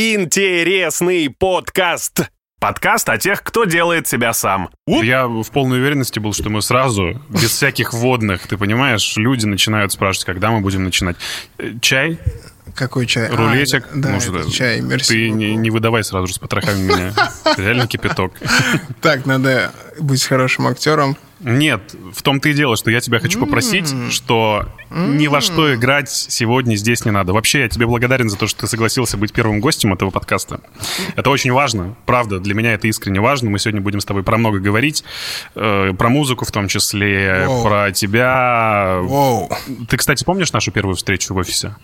Интересный подкаст. Подкаст о тех, кто делает себя сам. Я в полной уверенности был, что мы сразу, без всяких вводных, ты понимаешь, люди начинают спрашивать, когда мы будем начинать. Чай? Какой чай? Рулетик? А, да, Может, это чай, мерси. Ты не, не выдавай сразу же с потрохами меня. Реально кипяток. Так, надо быть хорошим актером. Нет, в том-то и дело, что я тебя хочу попросить, что ни во что играть сегодня здесь не надо. Вообще, я тебе благодарен за то, что ты согласился быть первым гостем этого подкаста. Это очень важно, правда, для меня это искренне важно. Мы сегодня будем с тобой про много говорить, э, про музыку в том числе, Воу. про тебя. Воу. Ты, кстати, помнишь нашу первую встречу в офисе?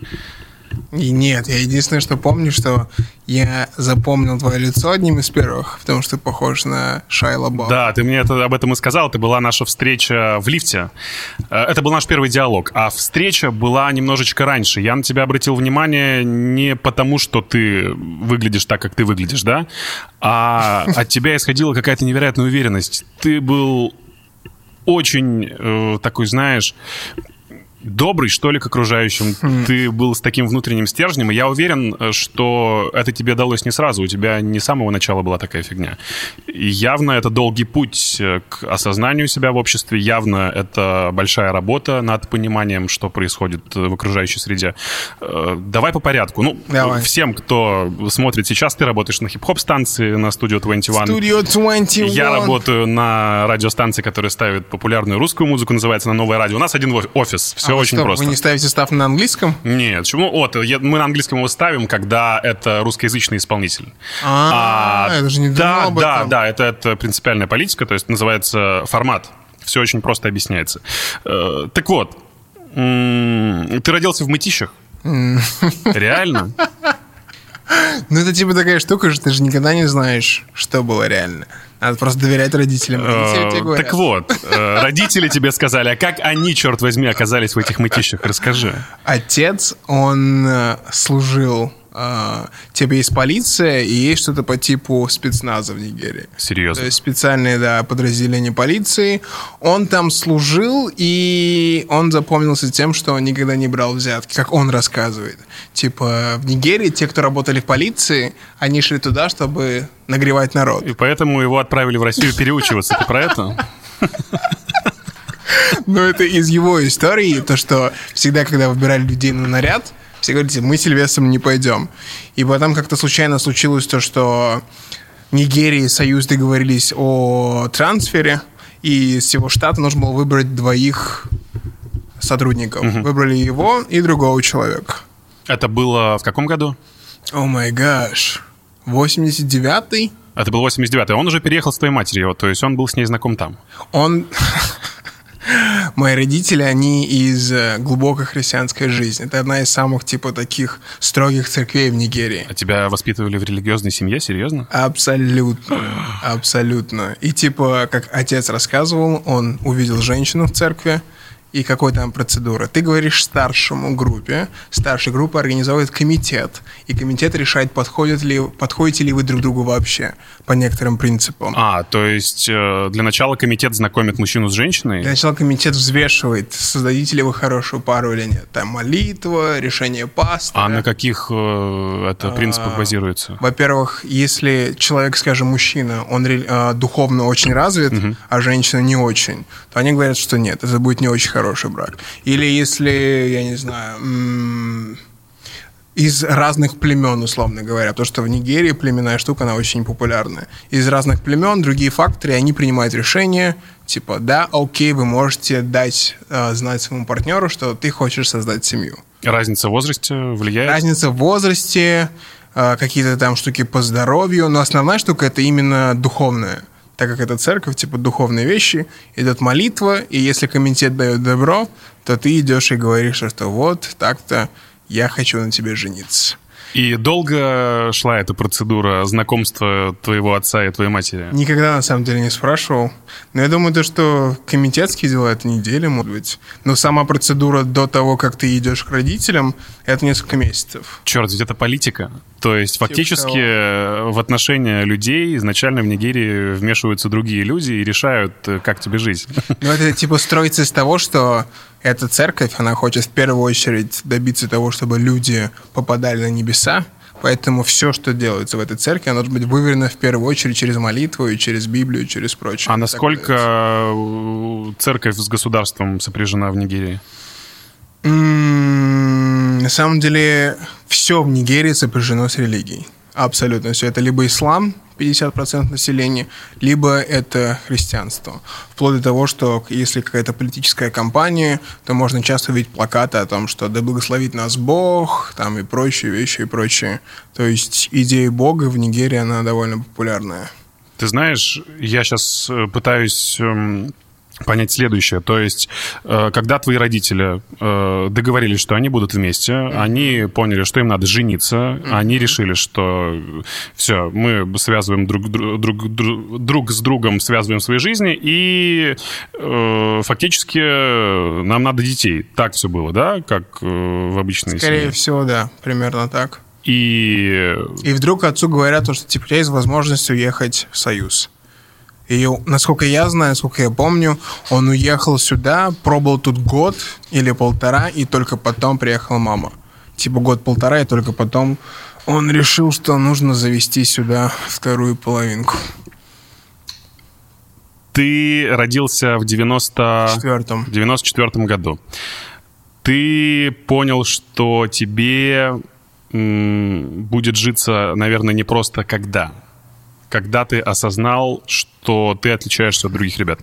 И нет, я единственное, что помню, что я запомнил твое лицо одним из первых, потому что ты похож на Шайла Бао. Да, ты мне это, об этом и сказал. Это была наша встреча в лифте. Э, Это был наш первый диалог. А встреча была немножечко раньше. Я на тебя обратил внимание не потому, что ты выглядишь так, как ты выглядишь, да? А от тебя исходила какая-то невероятная уверенность. Ты был очень э, такой, знаешь, добрый, что ли, к окружающим. Ты был с таким внутренним стержнем, и я уверен, э, что это тебе далось не сразу. У тебя не с самого начала была такая фигня. И явно это долгий путь э, к осознанию себя в обществе, явно это большая работа над пониманием, что происходит э, в окружающей среде. Давай по порядку. Ну, Давай. всем, кто смотрит сейчас, ты работаешь на хип-хоп станции, на студию 21. Студио 21. Я работаю на радиостанции, которая ставит популярную русскую музыку, называется «На новое радио». У нас один офис, все очень что, просто. Вы не ставите став на английском? Нет, почему? Вот, я- мы на английском его ставим, когда это русскоязычный исполнитель. А, это же не Да, да, да, это, это принципиальная политика, то есть называется формат. Все очень просто объясняется. Э, так вот, ты родился в Мытищах? Реально? Ну, это типа такая штука, что ты же никогда не знаешь, что было реально. Надо просто доверять родителям. Родители Э. Так вот, э, родители тебе сказали, а как они, черт возьми, оказались в этих Мытищах? Расскажи. Отец, он э, служил... э, типа есть полиция и есть что-то по типу спецназа в Нигерии. Серьезно? То есть специальные, да, подразделения полиции. Он там служил, и он запомнился тем, что он никогда не брал взятки, как он рассказывает. Типа в Нигерии те, кто работали в полиции, они шли туда, чтобы нагревать народ. И поэтому его отправили в Россию переучиваться. Ты про это? Но это из его истории, то, что всегда, когда выбирали людей на наряд, все говорите, мы с Сильвестром не пойдем. И потом как-то случайно случилось то, что Нигерия и Союз договорились о трансфере, и из всего штата нужно было выбрать двоих сотрудников. Выбрали его и другого человека. Это было в каком году? О май гаш. 89-й? Это был 89-й. Он уже переехал с твоей матерью, то есть он был с ней знаком там. Он... Мои родители, они из э, глубокой христианской жизни. Это одна из самых, типа, таких строгих церквей в Нигерии. А тебя воспитывали в религиозной семье? Серьезно? Абсолютно. Абсолютно. И, типа, как отец рассказывал, он увидел женщину в церкви, и какой там процедура. Ты говоришь старшему группе, старшая группа организовывает комитет, и комитет решает, подходит ли, подходите ли вы друг другу вообще по некоторым принципам. А, то есть э, для начала комитет знакомит мужчину с женщиной? Для начала комитет взвешивает, создадите ли вы хорошую пару или нет. Там молитва, решение пастора. А на каких э, это принципах базируется? Во-первых, если человек, скажем, мужчина, он э, духовно очень развит, а женщина не очень, то они говорят, что нет, это будет не очень хороший брак. Или если, я не знаю, из разных племен, условно говоря, потому что в Нигерии племенная штука, она очень популярная. Из разных племен, другие факторы, они принимают решение, типа, да, окей, вы можете дать э, знать своему партнеру, что ты хочешь создать семью. Разница в возрасте влияет? Разница в возрасте, э, какие-то там штуки по здоровью, но основная штука это именно духовная. Так как это церковь, типа духовные вещи, идет молитва, и если комитет дает добро, то ты идешь и говоришь, что вот так-то я хочу на тебе жениться. И долго шла эта процедура знакомства твоего отца и твоей матери? Никогда на самом деле не спрашивал. Но я думаю, то, что комитетские дела это неделя, может быть. Но сама процедура до того, как ты идешь к родителям, это несколько месяцев. Черт, ведь это политика. То есть фактически того. э, в отношения людей изначально в Нигерии вмешиваются другие люди и решают, э, как тебе жить. Ну, это типа строится из того, что эта церковь, она хочет в первую очередь добиться того, чтобы люди попадали на небеса, Поэтому все, что делается в этой церкви, оно должно быть выверено в первую очередь через молитву и через Библию, через прочее. А насколько э, церковь с государством сопряжена в Нигерии? На самом деле, все в Нигерии сопряжено с религией. Абсолютно все. Это либо ислам, 50% населения, либо это христианство. Вплоть до того, что если какая-то политическая кампания, то можно часто увидеть плакаты о том, что «да благословит нас Бог», там и прочие вещи, и прочее. То есть идея Бога в Нигерии, она довольно популярная. Ты знаешь, я сейчас э, пытаюсь эм, понять следующее. То есть, э, когда твои родители э, договорились, что они будут вместе, mm-hmm. они поняли, что им надо жениться, mm-hmm. они решили, что все, мы связываем друг, друг, друг, друг с другом, связываем свои жизни, и э, фактически нам надо детей. Так все было, да, как в обычной Скорее семье? всего, да, примерно так. И... И вдруг отцу говорят, что типа, у тебя есть возможность уехать в Союз. И, насколько я знаю, насколько я помню, он уехал сюда, пробовал тут год или полтора, и только потом приехала мама. Типа год-полтора, и только потом он решил, что нужно завести сюда вторую половинку. Ты родился в 90... 94 году. Ты понял, что тебе будет житься, наверное, не просто когда, когда ты осознал, что ты отличаешься от других ребят?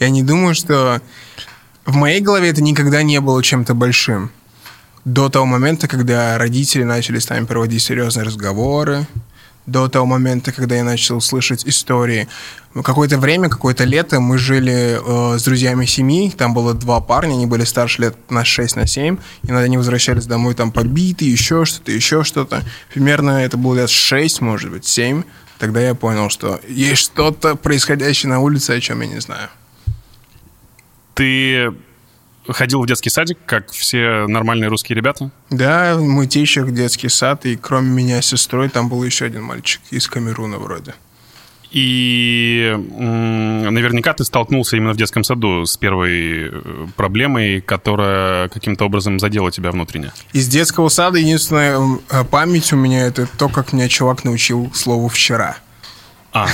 Я не думаю, что в моей голове это никогда не было чем-то большим. До того момента, когда родители начали с нами проводить серьезные разговоры, до того момента, когда я начал слышать истории. Какое-то время, какое-то лето мы жили э, с друзьями семьи, там было два парня, они были старше лет на 6, на 7, иногда они возвращались домой там побитые, еще что-то, еще что-то. Примерно это было лет 6, может быть, 7. Тогда я понял, что есть что-то происходящее на улице, о чем я не знаю. Ты ходил в детский садик, как все нормальные русские ребята? Да, мы тещах детский сад, и кроме меня с сестрой там был еще один мальчик из Камеруна вроде. И наверняка ты столкнулся именно в детском саду с первой э, проблемой, которая каким-то образом задела тебя внутренне. Из детского сада единственная память у меня это то, как меня чувак научил слову «вчера». А,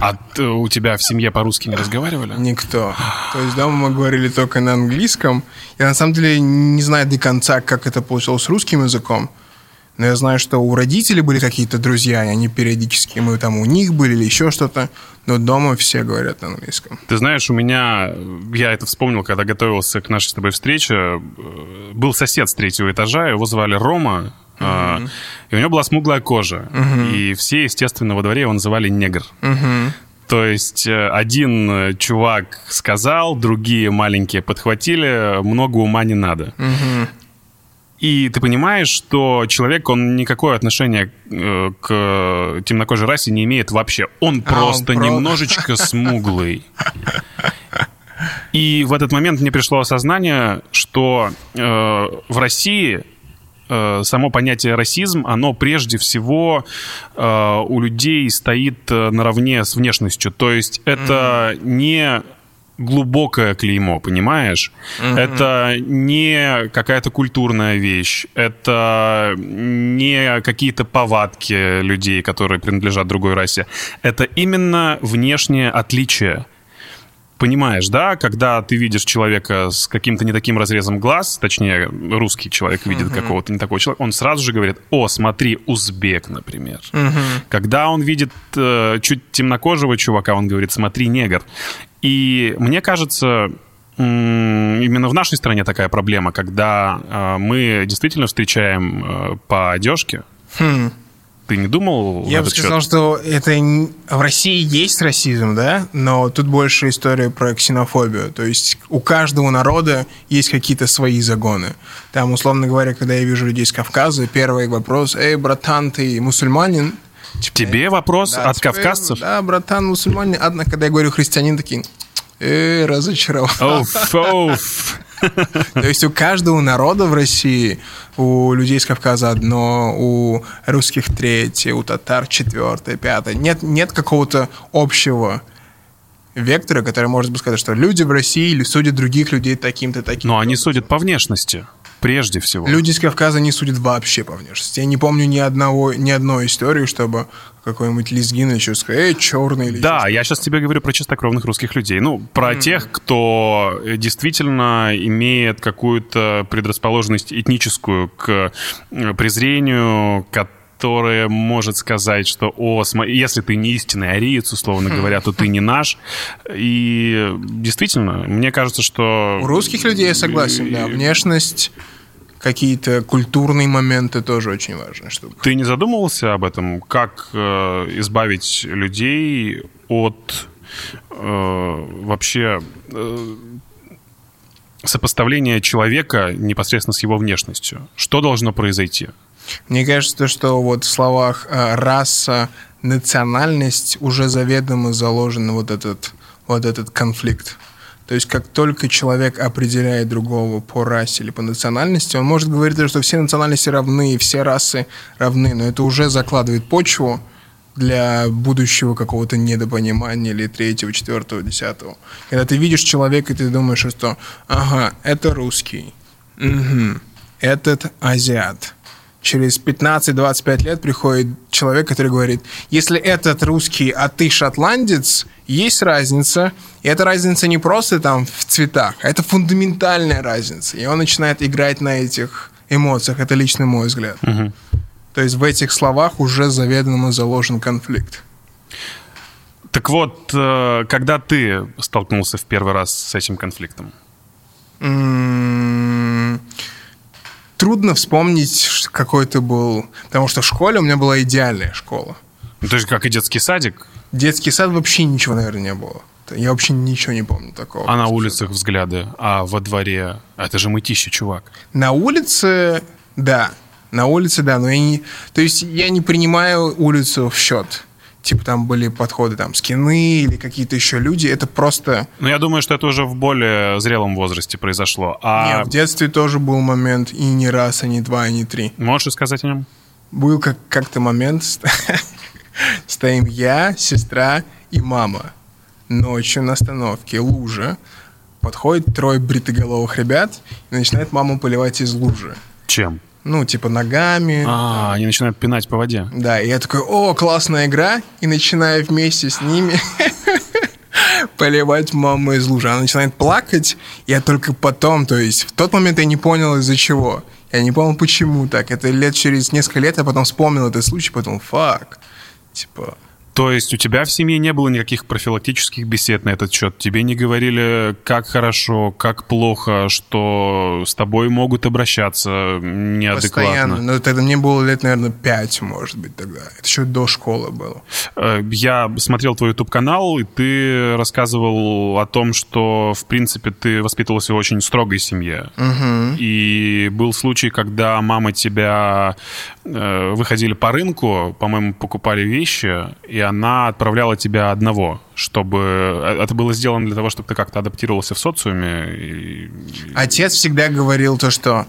а у тебя в семье по-русски не разговаривали? Никто. То есть дома мы говорили только на английском. Я на самом деле не знаю до конца, как это получилось с русским языком. Но я знаю, что у родителей были какие-то друзья, и они периодически, мы там у них были или еще что-то, но дома все говорят на английском. Ты знаешь, у меня, я это вспомнил, когда готовился к нашей с тобой встрече, был сосед с третьего этажа, его звали Рома, mm-hmm. И у него была смуглая кожа, mm-hmm. и все, естественно, во дворе его называли негр. Mm-hmm. То есть э, один чувак сказал, другие маленькие подхватили, много ума не надо. Угу. И ты понимаешь, что человек, он никакое отношение э, к темнокожей расе не имеет вообще. Он а, просто он про... немножечко смуглый. И в этот момент мне пришло осознание, что э, в России э, само понятие расизм, оно прежде всего э, у людей стоит э, наравне с внешностью. То есть это mm-hmm. не глубокое клеймо, понимаешь? Mm-hmm. Это не какая-то культурная вещь, это не какие-то повадки людей, которые принадлежат другой расе. Это именно внешнее отличие. Понимаешь, да, когда ты видишь человека с каким-то не таким разрезом глаз, точнее, русский человек видит uh-huh. какого-то не такого человека, он сразу же говорит, о, смотри, узбек, например. Uh-huh. Когда он видит э, чуть темнокожего чувака, он говорит, смотри, негр. И мне кажется, именно в нашей стране такая проблема, когда э, мы действительно встречаем э, по одежке. Хм. Ты не думал? Я бы сказал, счет? что это в России есть расизм, да, но тут больше история про ксенофобию. То есть у каждого народа есть какие-то свои загоны. Там, условно говоря, когда я вижу людей с Кавказа, первый вопрос: "Эй, братан, ты мусульманин?" Типа, Тебе вопрос да, от типа, кавказцев? Да, братан, мусульмане. Однако, когда я говорю христианин, такие, э, разочаровал. Оф, оф. То есть у каждого народа в России, у людей с Кавказа одно, у русских третье, у татар четвертое, пятое. Нет, нет какого-то общего вектора, который может бы сказать, что люди в России или судят других людей таким-то, таким. Но они судят по внешности. Прежде всего. Люди из Кавказа не судят вообще по внешности. Я не помню ни одного, ни одной истории, чтобы какой-нибудь лезгин еще сказал, эй, черный или Да, я сейчас тебе говорю про чистокровных русских людей. Ну, про mm. тех, кто действительно имеет какую-то предрасположенность этническую к презрению, к которая может сказать, что, о, смотри, если ты не истинный ариец, условно хм. говоря, то ты не наш. И действительно, мне кажется, что... У русских людей я согласен, да. Внешность какие-то культурные моменты тоже очень важны. Чтобы... Ты не задумывался об этом? Как э, избавить людей от э, вообще э, сопоставления человека непосредственно с его внешностью? Что должно произойти? Мне кажется, что вот в словах э, раса, национальность уже заведомо заложен вот этот, вот этот конфликт. То есть как только человек определяет другого по расе или по национальности, он может говорить, что все национальности равны, все расы равны, но это уже закладывает почву для будущего какого-то недопонимания или третьего, четвертого, десятого. Когда ты видишь человека, и ты думаешь, что ага, это русский, угу, этот азиат, через 15-25 лет приходит человек, который говорит, если этот русский, а ты шотландец, есть разница. И эта разница не просто там в цветах, а это фундаментальная разница. И он начинает играть на этих эмоциях. Это личный мой взгляд. Угу. То есть в этих словах уже заведомо заложен конфликт. Так вот, э, когда ты столкнулся в первый раз с этим конфликтом? М-м- трудно вспомнить, какой ты был. Потому что в школе у меня была идеальная школа. Ну, то есть как и детский садик? Детский сад вообще ничего, наверное, не было. Я вообще ничего не помню такого. А на улицах взгляды? А во дворе? Это же мытище, чувак. На улице, да. На улице, да, но я не... То есть я не принимаю улицу в счет типа там были подходы там скины или какие-то еще люди, это просто... Ну, я думаю, что это уже в более зрелом возрасте произошло. А... Нет, в детстве тоже был момент, и не раз, и не два, и не три. Можешь рассказать о нем? Был как- как-то момент, стоим я, сестра и мама. Ночью на остановке, лужа. Подходит трое бритоголовых ребят и начинает маму поливать из лужи. Чем? Ну, типа ногами. А, они начинают пинать по воде. Да, и я такой, о, классная игра, и начинаю вместе с ними поливать маму из лужи. Она начинает плакать, я только потом, то есть в тот момент я не понял из-за чего. Я не понял, почему так. Это лет через несколько лет я потом вспомнил этот случай, потом, фак, типа, то есть у тебя в семье не было никаких профилактических бесед на этот счет? Тебе не говорили, как хорошо, как плохо, что с тобой могут обращаться неадекватно? Постоянно. Но тогда мне было лет, наверное, пять, может быть, тогда. Это еще до школы было. Э, я смотрел твой YouTube-канал, и ты рассказывал о том, что, в принципе, ты воспитывался в очень строгой семье. Угу. И был случай, когда мама тебя... Э, выходили по рынку, по-моему, покупали вещи, и она отправляла тебя одного, чтобы... Э, это было сделано для того, чтобы ты как-то адаптировался в социуме. И... Отец всегда говорил то, что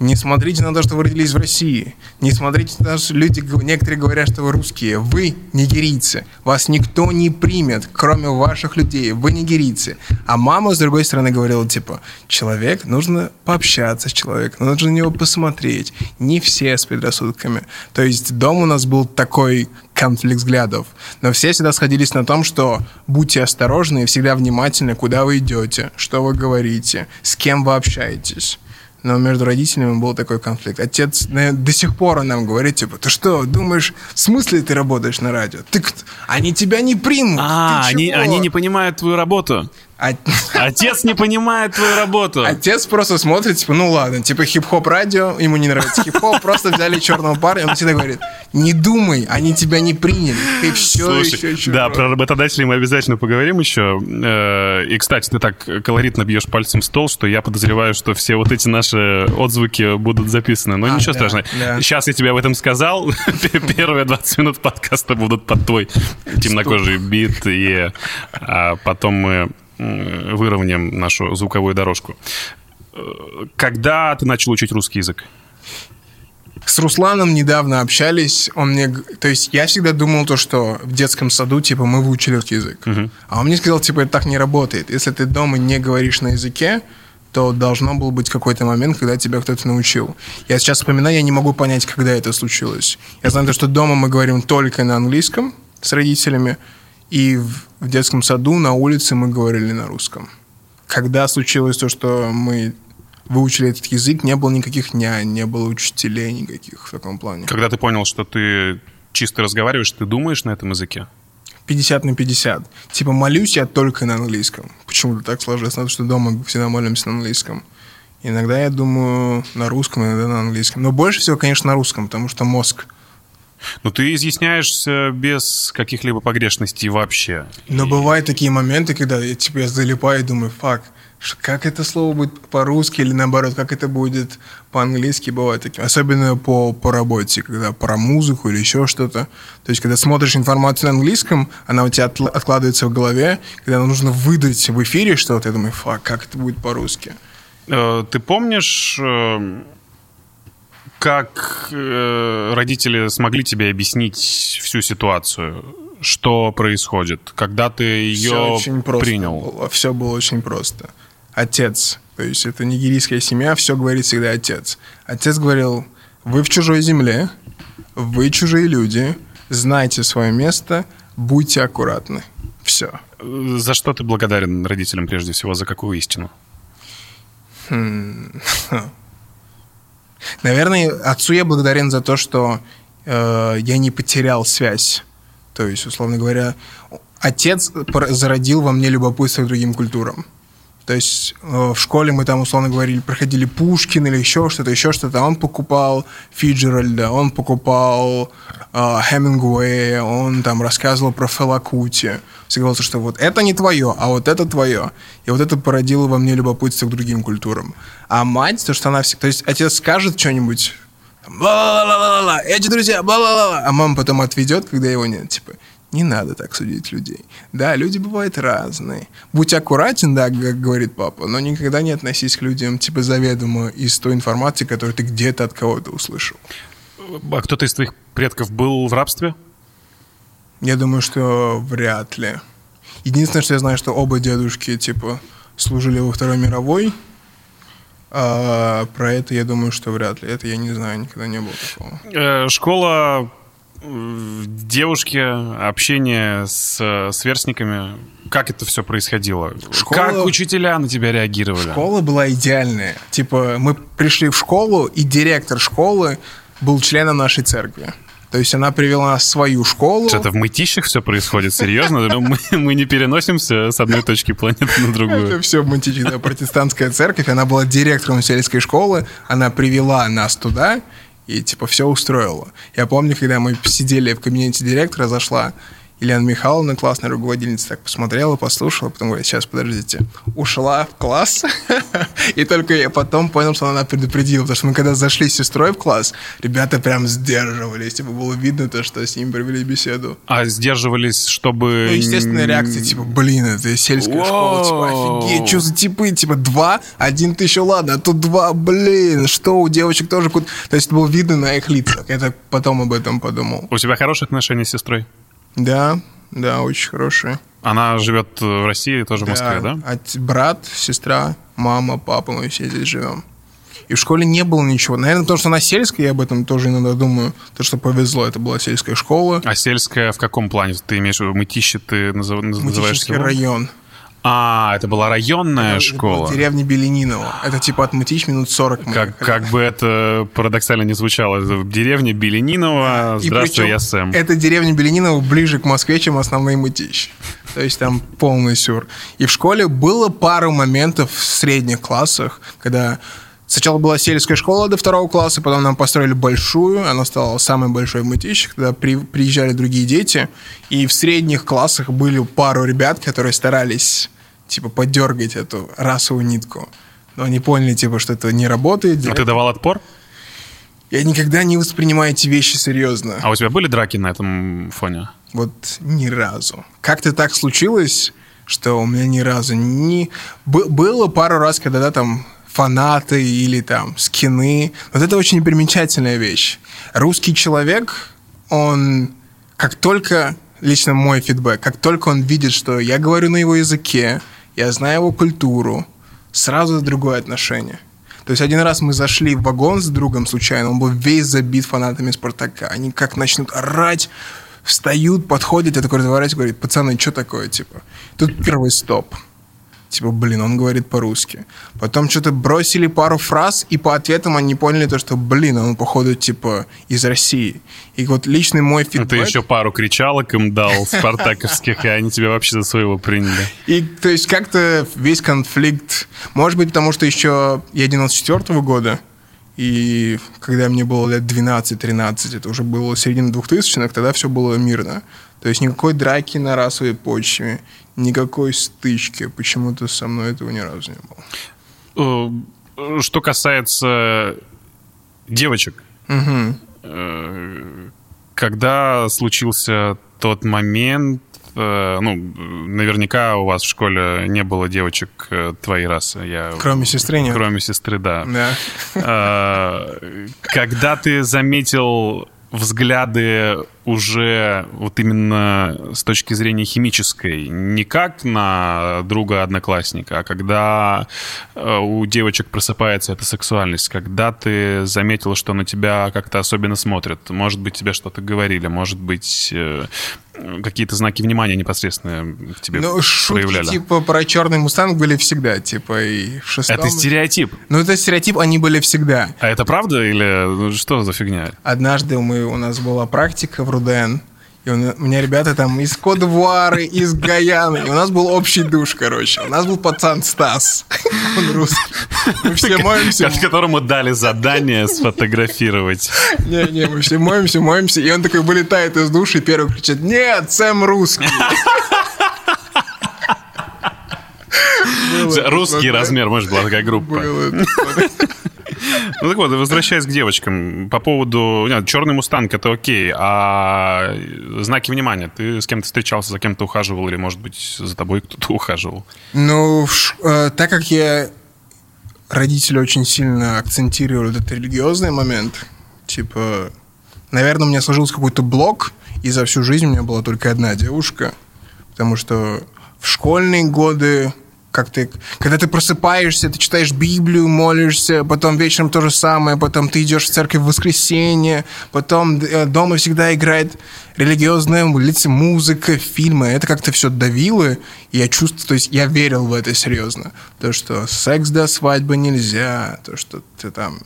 не смотрите на то, что вы родились в России. Не смотрите на то, что люди, некоторые говорят, что вы русские. Вы нигерийцы. Вас никто не примет, кроме ваших людей. Вы нигерийцы. А мама, с другой стороны, говорила, типа, человек, нужно пообщаться с человеком, нужно на него посмотреть. Не все с предрассудками. То есть дом у нас был такой конфликт взглядов. Но все всегда сходились на том, что будьте осторожны и всегда внимательны, куда вы идете, что вы говорите, с кем вы общаетесь но между родителями был такой конфликт. Отец наверное, до сих пор он нам говорит, типа, ты что, думаешь, в смысле ты работаешь на радио? Ты, они тебя не примут. А, они, они не понимают твою работу. Отец не понимает твою работу. Отец просто смотрит, типа, ну ладно, типа хип-хоп радио, ему не нравится хип-хоп, просто взяли черного парня, он всегда говорит, не думай, они тебя не приняли, ты все Слушай, еще Да, про работодателей мы обязательно поговорим еще. Э, и, кстати, ты так колоритно бьешь пальцем в стол, что я подозреваю, что все вот эти наши отзвуки будут записаны. Но а, ничего да, страшного. Да. Сейчас я тебе об этом сказал. Первые 20 минут подкаста будут под твой темнокожий бит, и а потом мы выровняем нашу звуковую дорожку. Э, когда ты начал учить русский язык? С Русланом недавно общались, он мне, то есть я всегда думал то, что в детском саду, типа, мы выучили русский язык. Uh-huh. А он мне сказал, типа, это так не работает. Если ты дома не говоришь на языке, то должно был быть какой-то момент, когда тебя кто-то научил. Я сейчас вспоминаю, я не могу понять, когда это случилось. Я знаю, что дома мы говорим только на английском с родителями, и в, в детском саду на улице мы говорили на русском. Когда случилось то, что мы выучили этот язык, не было никаких нянь, не было учителей никаких в таком плане. Когда ты понял, что ты чисто разговариваешь, ты думаешь на этом языке? 50 на 50. Типа молюсь я только на английском. Почему-то так сложилось, потому что дома всегда молимся на английском. Иногда я думаю на русском, иногда на английском. Но больше всего, конечно, на русском, потому что мозг. Но ты изъясняешься без каких-либо погрешностей вообще. Но и... бывают такие моменты, когда я, типа, я залипаю и думаю, фак, как это слово будет по-русски или наоборот, как это будет по-английски, бывает такие. Особенно по, по работе, когда про музыку или еще что-то. То есть, когда смотришь информацию на английском, она у тебя откладывается в голове, когда нужно выдать в эфире что-то, я думаю, фак, как это будет по-русски. Э, ты помнишь, э, как э, родители смогли тебе объяснить всю ситуацию? Что происходит, когда ты ее все очень просто принял? Было. Все было очень просто отец. То есть это нигерийская семья, все говорит всегда отец. Отец говорил, вы в чужой земле, вы чужие люди, знайте свое место, будьте аккуратны. Все. За что ты благодарен родителям прежде всего? За какую истину? Наверное, отцу я благодарен за то, что э, я не потерял связь. То есть, условно говоря, отец зародил во мне любопытство к другим культурам. То есть э, в школе мы там, условно говорили, проходили Пушкин или еще что-то, еще что-то. Он покупал Фиджеральда, он покупал э, Хемингуэя, он там рассказывал про Фелакути. Все говорил, что вот это не твое, а вот это твое. И вот это породило во мне любопытство к другим культурам. А мать, то, что она всегда... То есть отец скажет что-нибудь, бла-ла-ла-ла-ла, эти друзья, бла-ла-ла-ла, а мама потом отведет, когда его нет, типа, не надо так судить людей. Да, люди бывают разные. Будь аккуратен, да, как говорит папа, но никогда не относись к людям, типа, заведомо из той информации, которую ты где-то от кого-то услышал. А кто-то из твоих предков был в рабстве? Я думаю, что вряд ли. Единственное, что я знаю, что оба дедушки, типа, служили во Второй мировой, а про это я думаю, что вряд ли. Это я не знаю, никогда не было такого. Э, школа девушки, общение с сверстниками, как это все происходило? Школа... Как учителя на тебя реагировали? Школа была идеальная. Типа, мы пришли в школу, и директор школы был членом нашей церкви. То есть она привела нас в свою школу. Что-то в мытищах все происходит, серьезно? Ну, мы, мы не переносимся с одной точки планеты на другую. Это все в мытищах, да, протестантская церковь. Она была директором сельской школы, она привела нас туда, и, типа, все устроило. Я помню, когда мы сидели в кабинете директора, зашла Елена Михайловна, классная руководительница, так посмотрела, послушала, потом говорит, сейчас, подождите. Ушла в класс, и только я потом понял, что она предупредила, потому что мы когда зашли с сестрой в класс, ребята прям сдерживались, типа было видно то, что с ним провели беседу. А сдерживались, чтобы... Ну, естественная реакция, типа, блин, это сельская школа, типа, офигеть, что за типы, типа, два, один ты еще ладно, а тут два, блин, что у девочек тоже... То есть это было видно на их лицах, я так потом об этом подумал. У тебя хорошие отношения с сестрой? Да, да, очень хорошие. Она живет в России, тоже в Москве, да? От брат, сестра, мама, папа, мы все здесь живем. И в школе не было ничего. Наверное, потому что она сельская, я об этом тоже иногда думаю. То, что повезло, это была сельская школа. А сельская в каком плане? Ты имеешь в виду Мытищи, ты называешь Мытищинский район. А, это была районная это, школа. Это деревня Белениново. Это типа от Мытищ минут 40. Как, как бы это парадоксально не звучало. Это деревня Белениново. Здравствуй, я Сэм. Эта деревня Белениново ближе к Москве, чем основные Мытищ. То есть там полный сюр. И в школе было пару моментов в средних классах, когда Сначала была сельская школа до второго класса, потом нам построили большую, она стала самой большой в Мытищах, когда при, приезжали другие дети, и в средних классах были пару ребят, которые старались типа, подергать эту расовую нитку. Но они поняли, типа, что это не работает. А ты давал отпор? Я никогда не воспринимаю эти вещи серьезно. А у тебя были драки на этом фоне? Вот ни разу. Как-то так случилось, что у меня ни разу не... Было пару раз, когда да, там фанаты или там скины. Вот это очень примечательная вещь. Русский человек, он как только, лично мой фидбэк, как только он видит, что я говорю на его языке, я знаю его культуру, сразу другое отношение. То есть один раз мы зашли в вагон с другом случайно, он был весь забит фанатами Спартака. Они как начнут орать, встают, подходят, я такой разворачиваюсь, говорит, пацаны, что такое, типа? Тут первый стоп. Типа, блин, он говорит по-русски. Потом что-то бросили пару фраз, и по ответам они поняли то, что, блин, он, походу, типа, из России. И вот личный мой фидбэк... Ты еще пару кричалок им дал, спартаковских, и они тебя вообще за своего приняли. И, то есть, как-то весь конфликт... Может быть, потому что еще я 94 года, и когда мне было лет 12-13, это уже было середина 2000-х, тогда все было мирно. То есть никакой драки на расовой почве, никакой стычки. Почему-то со мной этого ни разу не было. Э, что касается девочек, угу. когда случился тот момент, э, ну, наверняка у вас в школе не было девочек твоей расы. Я... Кроме сестры нет. Кроме сестры, да. Да. Когда ты заметил взгляды уже вот именно с точки зрения химической, не как на друга-одноклассника, а когда э, у девочек просыпается эта сексуальность, когда ты заметил, что на тебя как-то особенно смотрят, может быть, тебе что-то говорили, может быть, э, какие-то знаки внимания непосредственно в тебе ну, проявляли. типа про черный мустанг были всегда, типа и в шестом. Это стереотип. Ну, это стереотип, они были всегда. А это правда или ну, что за фигня? Однажды мы, у нас была практика в Руден, и у меня ребята там из Кодвуары, из Гаяны. И у нас был общий душ, короче. У нас был пацан Стас. Он русский. Мы все моемся. Которому дали задание сфотографировать. Не-не, мы все моемся, моемся. И он такой вылетает из души и первый кричит, нет, Сэм русский. Русский размер, может, была такая группа. Ну так вот, возвращаясь к девочкам, по поводу... Нет, черный мустанг, это окей, а знаки внимания, ты с кем-то встречался, за кем-то ухаживал, или, может быть, за тобой кто-то ухаживал? Ну, э, так как я... Родители очень сильно акцентировали этот религиозный момент, типа, наверное, у меня сложился какой-то блок, и за всю жизнь у меня была только одна девушка, потому что в школьные годы как ты, когда ты просыпаешься, ты читаешь Библию, молишься, потом вечером то же самое, потом ты идешь в церковь в воскресенье, потом э, дома всегда играет религиозная музыка, фильмы. Это как-то все давило, и я чувствую, то есть я верил в это серьезно. То, что секс до свадьбы нельзя, то, что ты там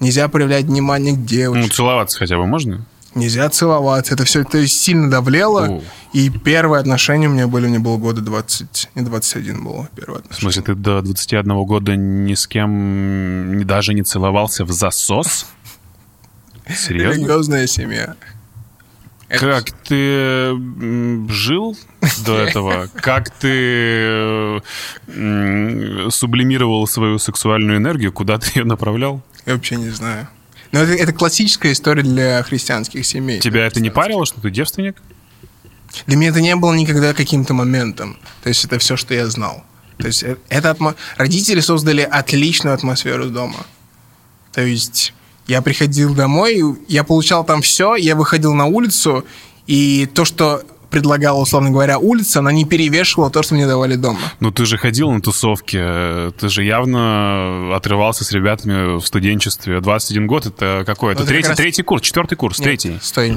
нельзя проявлять внимание к девушке. Ну, целоваться хотя бы можно? Нельзя целоваться. Это все то есть, сильно давлело. О. И первые отношения у меня были, мне было года 20, не 21 было первое отношение. В смысле, ты до 21 года ни с кем даже не целовался в засос? Серьезно? Религиозная семья. Как ты жил до этого? Как ты сублимировал свою сексуальную энергию? Куда ты ее направлял? Я вообще не знаю. Но это, это классическая история для христианских семей. Тебя это не парило, что ты девственник? Для меня это не было никогда каким-то моментом. То есть это все, что я знал. То есть э, это атмо... родители создали отличную атмосферу дома. То есть я приходил домой, я получал там все, я выходил на улицу, и то, что предлагала, условно говоря, улица, она не перевешивала то, что мне давали дома. Ну, ты же ходил на тусовки, ты же явно отрывался с ребятами в студенчестве. 21 год — это какой? Это, ну, третий, раз... третий курс, четвертый курс, Нет, третий? стой.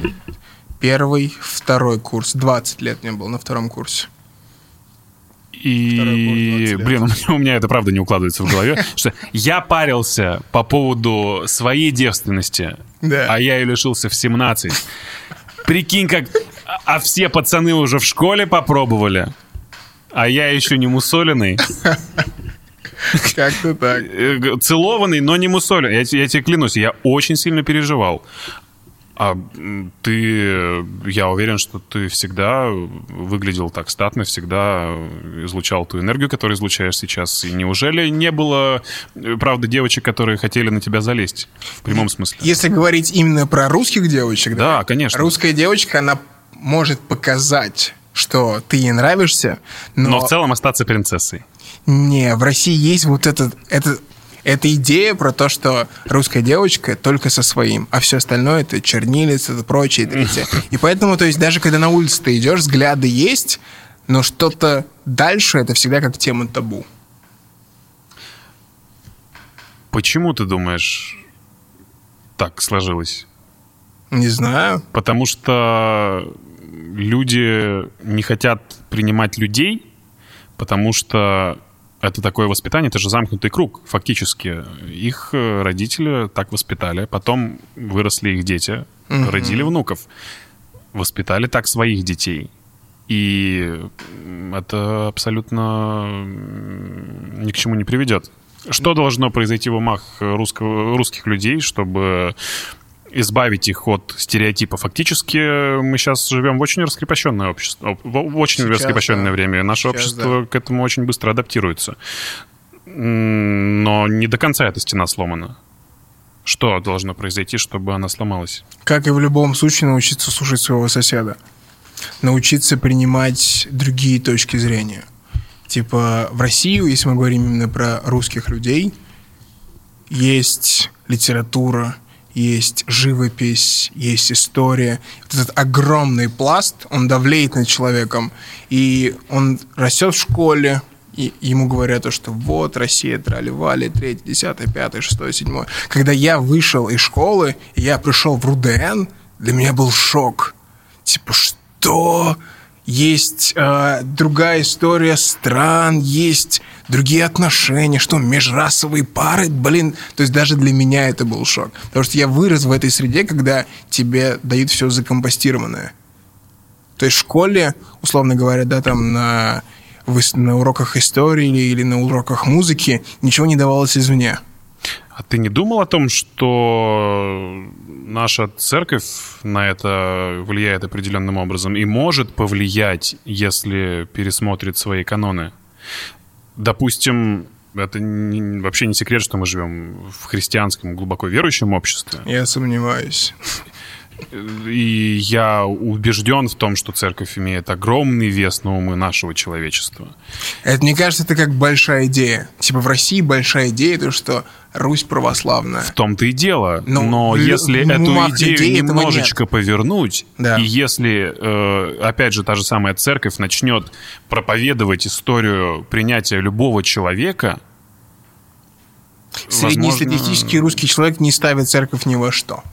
Первый, второй курс. 20 лет мне было на втором курсе. И, блин, у меня это правда не укладывается в голове, что я парился по поводу своей девственности, а я ее лишился в 17. Прикинь, как а все пацаны уже в школе попробовали, а я еще не мусоленный. Как-то так. Э, целованный, но не мусоленный. Я, я тебе клянусь, я очень сильно переживал. А ты, я уверен, что ты всегда выглядел так статно, всегда излучал ту энергию, которую излучаешь сейчас. И неужели не было, правда, девочек, которые хотели на тебя залезть? В прямом смысле. Если говорить именно про русских девочек, да? Да, конечно. Русская девочка, она может показать, что ты ей нравишься, но... Но в целом остаться принцессой. Не, в России есть вот этот, этот эта идея про то, что русская девочка только со своим, а все остальное это чернилец, это прочее, третье. И поэтому, то есть, даже когда на улице ты идешь, взгляды есть, но что-то дальше это всегда как тема табу. Почему ты думаешь, так сложилось? Не знаю. Потому что люди не хотят принимать людей, потому что это такое воспитание, это же замкнутый круг, фактически. Их э, родители так воспитали, потом выросли их дети, Мгм. родили внуков, воспитали так своих детей. И это абсолютно ни к чему не приведет. Что должно произойти в умах русского, русских людей, чтобы избавить их от стереотипа. Фактически мы сейчас живем в очень раскрепощенное общество, в очень Сейчас, раскрепощенное да. время. Наше Сейчас, общество к этому очень быстро адаптируется. Но не до конца эта стена сломана. Что должно произойти, чтобы она сломалась? Как и в любом случае, научиться слушать своего соседа. Научиться принимать другие точки зрения. Типа в Россию, если мы говорим именно про русских людей, есть литература, есть живопись, есть история. Вот этот огромный пласт, он давлеет над человеком. И он растет в школе, и ему говорят то, что вот, Россия, трали-вали, третье, десятое, пятое, шестое, седьмое. Когда я вышел из школы, я пришел в РУДН, для меня был шок. Типа, что? Есть э, другая история стран, есть другие отношения, что межрасовые пары, блин. То есть даже для меня это был шок. Потому что я вырос в этой среде, когда тебе дают все закомпостированное. То есть в школе, условно говоря, да, там на, на уроках истории или, или на уроках музыки ничего не давалось извне. А ты не думал о том, что наша церковь на это влияет определенным образом и может повлиять, если пересмотрит свои каноны? Допустим, это не- вообще не секрет, что мы живем в христианском глубоко верующем обществе. Я сомневаюсь. И я убежден в том, что церковь имеет огромный вес на умы нашего человечества. Это, мне кажется, это как большая идея. Типа в России большая идея, то что Русь православная. В том-то и дело. Ну, Но лю- если эту идею немножечко повернуть, Да. и если, э, опять же, та же самая церковь начнет проповедовать историю принятия любого человека, Среднестатистический русский человек не ставит церковь ни во что.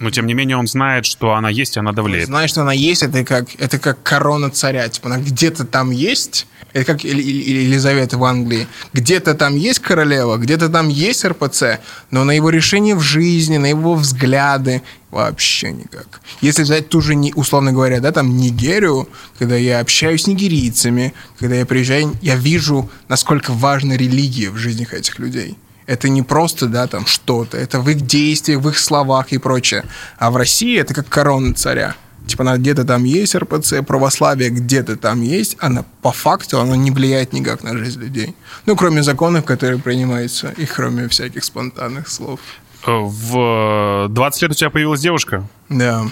Но тем не менее он знает, что она есть, и она давлеет. Знаешь, что она есть, это как, это как корона царя. Типа она где-то там есть, это как Елизавета в Англии. Где-то там есть королева, где-то там есть РПЦ, но на его решение в жизни, на его взгляды вообще никак. Если взять ту же, условно говоря, да, там Нигерию, когда я общаюсь с нигерийцами, когда я приезжаю, я вижу, насколько важна религия в жизнях этих людей. Это не просто, да, там что-то, это в их действиях, в их словах и прочее. А в России это как корона царя. Типа, она где-то там есть РПЦ, православие где-то там есть, она по факту оно не влияет никак на жизнь людей. Ну, кроме законов, которые принимаются, и кроме всяких спонтанных слов. Э, В 20 лет у тебя появилась девушка, Да,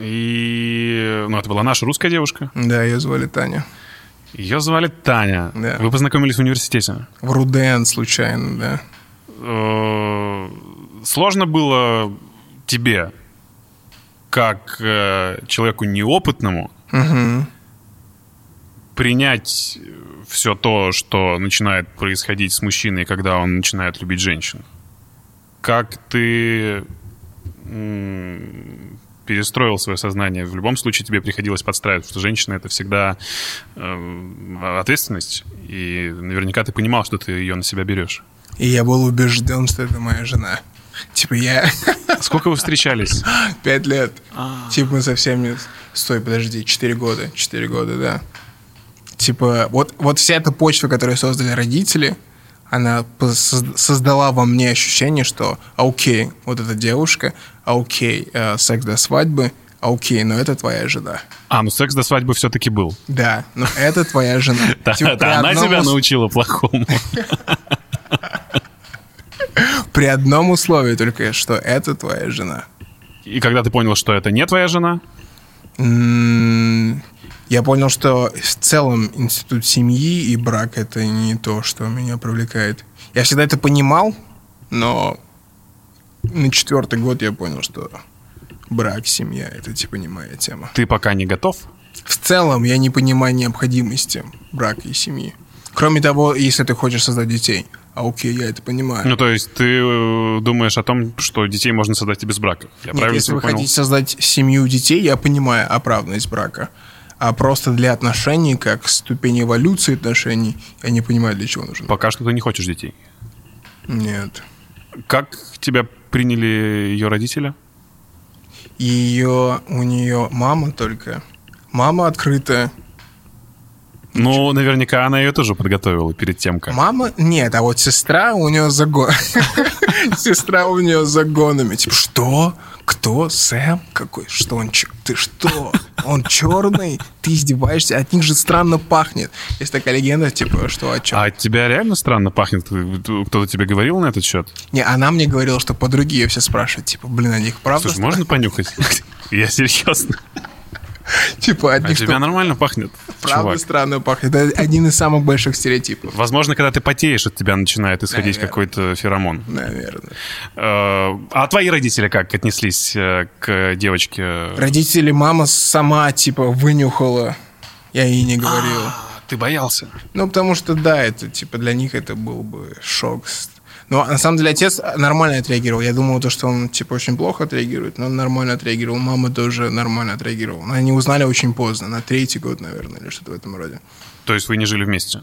и ну, это была наша русская девушка. да, ее звали Таня. Ее звали Таня. Да. Вы познакомились в университете. В Руден случайно, да. Э, Сложно было тебе, как э, человеку неопытному, Мгм. принять все то, что начинает происходить с мужчиной, когда он начинает любить женщину? Как ты перестроил свое сознание? В любом случае тебе приходилось подстраиваться, потому что женщина — это всегда э, ответственность, и наверняка ты понимал, что ты ее на себя берешь. И я был убежден, что это моя жена. Типа, я Сколько вы встречались? пять лет. Типа, мы совсем не... Стой, подожди, четыре года. Четыре года, да. Типа, вот, вот вся эта почва, которую создали родители, она создала во мне ощущение, что а, окей, вот эта девушка, а, окей, э, секс до свадьбы, а, окей, но это твоя жена. А, ну секс до свадьбы все-таки был. Да, но это твоя жена. Да, Типа, она тебя научила плохому. При одном условии только, что это твоя жена. И когда ты понял, что это не твоя жена, Я понял, что в целом институт семьи и брак это не то, что меня привлекает. Я всегда это понимал, но на четвертый год я понял, что брак, семья это типа не моя тема. ты пока не готов. В целом я не понимаю необходимости брака и семьи. Кроме того, если ты хочешь создать детей. А окей, я это понимаю. Ну, то есть ты э, думаешь о том, что детей можно создать и без брака. Я Нет, правильно если вы понял? хотите создать семью детей, я понимаю оправданность брака. А просто для отношений, как ступень эволюции отношений, я не понимаю, для чего нужен. Пока что ты не хочешь детей. Нет. Как тебя приняли ее родители? Ее, у нее мама только. Мама открытая. Ну, наверняка она ее тоже подготовила перед тем, как. Мама, нет, а вот сестра у нее загон. Сестра у нее загонами. Типа, что? Кто? Сэм? Какой? Что он? Ты что? Он черный? Ты издеваешься? От них же странно пахнет. Есть такая легенда, типа, что о чем? А от тебя реально странно пахнет? Кто-то тебе говорил на этот счет? Не, она мне говорила, что подруги ее все спрашивают, типа, блин, от них правда? Слушай, можно понюхать? Я серьезно. Типа, от А тебя нормально пахнет, правда странно пахнет? Это один из самых больших стереотипов. Возможно, когда ты потеешь, от тебя начинает исходить какой-то феромон. Наверное. Э, А твои родители как отнеслись э, к девочке? Родители, мама сама, типа, вынюхала. Я ей не говорил. А, Ты боялся? Ну, потому что, да, это, типа, для них это был бы шок. Но, на самом деле, отец нормально отреагировал. Я думал, то, что он, типа, очень плохо отреагирует, но он нормально отреагировал. Мама тоже нормально отреагировала. Но Они узнали очень поздно, на третий год, наверное, или что-то в этом роде. То есть вы не жили вместе?